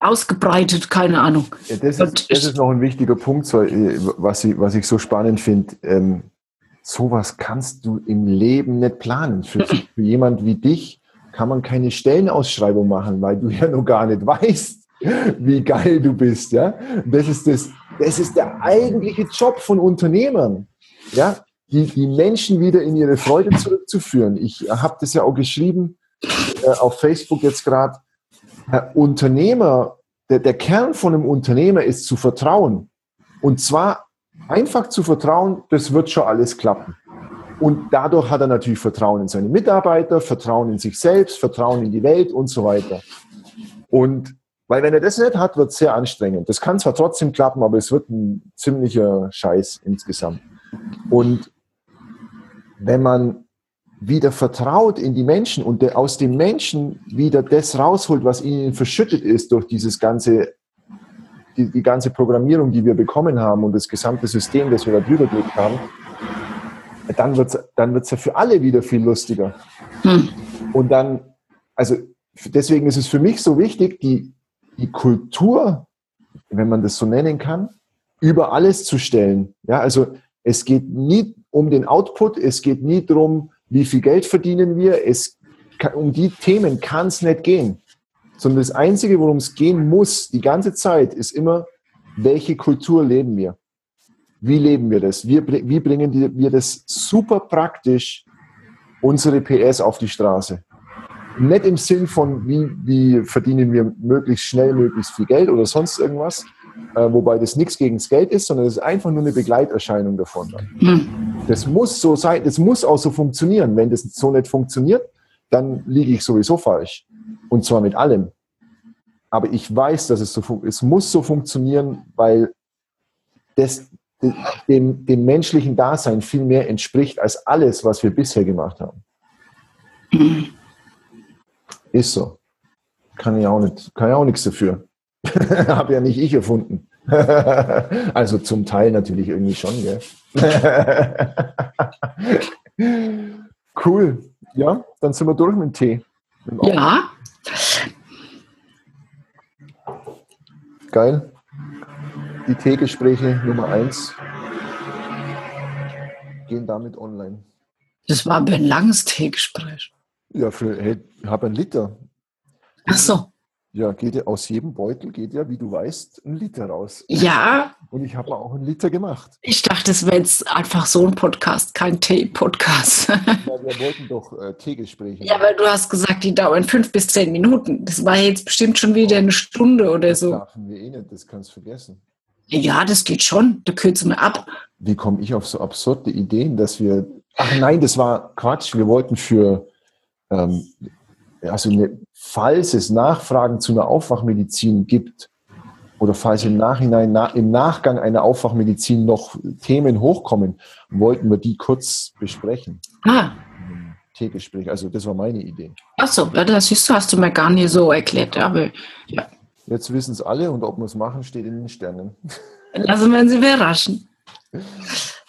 ausgebreitet, keine Ahnung. Ja, das, ist, das, ist, noch ein wichtiger Punkt, äh, was ich, was ich so spannend finde. Ähm, sowas kannst du im Leben nicht planen. Für, für jemand wie dich kann man keine Stellenausschreibung machen, weil du ja noch gar nicht weißt, wie geil du bist. Ja? Das, ist das, das ist der eigentliche Job von Unternehmern. Ja? Die, die Menschen wieder in ihre Freude zurückzuführen. Ich habe das ja auch geschrieben äh, auf Facebook jetzt gerade. Unternehmer, der, der Kern von einem Unternehmer ist zu vertrauen. Und zwar einfach zu vertrauen, das wird schon alles klappen. Und dadurch hat er natürlich Vertrauen in seine Mitarbeiter, Vertrauen in sich selbst, Vertrauen in die Welt und so weiter. Und Weil wenn er das nicht hat, wird es sehr anstrengend. Das kann zwar trotzdem klappen, aber es wird ein ziemlicher Scheiß insgesamt. Und wenn man wieder vertraut in die Menschen und aus den Menschen wieder das rausholt, was ihnen verschüttet ist durch dieses ganze, die, die ganze Programmierung, die wir bekommen haben und das gesamte System, das wir da drüber gelegt haben, dann wird es dann wird's ja für alle wieder viel lustiger. Hm. Und dann, also deswegen ist es für mich so wichtig, die, die Kultur, wenn man das so nennen kann, über alles zu stellen. Ja, also es geht nie um den Output, es geht nie darum, wie viel Geld verdienen wir. Es, um die Themen kann es nicht gehen. Sondern das Einzige, worum es gehen muss, die ganze Zeit, ist immer, welche Kultur leben wir? Wie leben wir das? Wie, wie bringen wir das super praktisch unsere PS auf die Straße? Nicht im Sinn von, wie, wie verdienen wir möglichst schnell möglichst viel Geld oder sonst irgendwas, äh, wobei das nichts gegen das Geld ist, sondern es ist einfach nur eine Begleiterscheinung davon. Mhm. Das muss so sein, das muss auch so funktionieren. Wenn das so nicht funktioniert, dann liege ich sowieso falsch. Und zwar mit allem. Aber ich weiß, dass es so es muss so funktionieren, weil das dem, dem menschlichen Dasein viel mehr entspricht als alles, was wir bisher gemacht haben. Ist so. Kann ich auch, nicht, kann ich auch nichts dafür. (laughs) Habe ja nicht ich erfunden. (laughs) also zum Teil natürlich irgendwie schon, gell? (laughs) cool. Ja, dann sind wir durch mit dem Tee. Mit dem ja. Geil. Die Teegespräche Nummer 1 gehen damit online. Das war aber ein langes Teegespräch. Ja, für, hey, ich habe einen Liter. Ach so. Ja, geht ja aus jedem Beutel geht ja, wie du weißt, ein Liter raus. Ja. Und ich habe auch einen Liter gemacht. Ich dachte, es wäre jetzt einfach so ein Podcast, kein Tee-Podcast. Ja, wir (laughs) wollten doch äh, Teegespräche. Ja, aber du hast gesagt, die dauern fünf bis zehn Minuten. Das war jetzt bestimmt schon wieder eine Stunde oder so. Das darf wir eh nicht, das kannst du vergessen. Ja, das geht schon. Da kürzen wir ab. Wie komme ich auf so absurde Ideen, dass wir. Ach nein, das war Quatsch. Wir wollten für ähm, also eine, falls es Nachfragen zu einer Aufwachmedizin gibt oder falls im Nachhinein, na, im Nachgang einer Aufwachmedizin noch Themen hochkommen, wollten wir die kurz besprechen. Ah. Teegespräch, also das war meine Idee. Achso, das siehst du, hast du mir gar nicht so erklärt, aber ja. Jetzt wissen es alle und ob wir es machen, steht in den Sternen. Lassen wir uns überraschen. (laughs)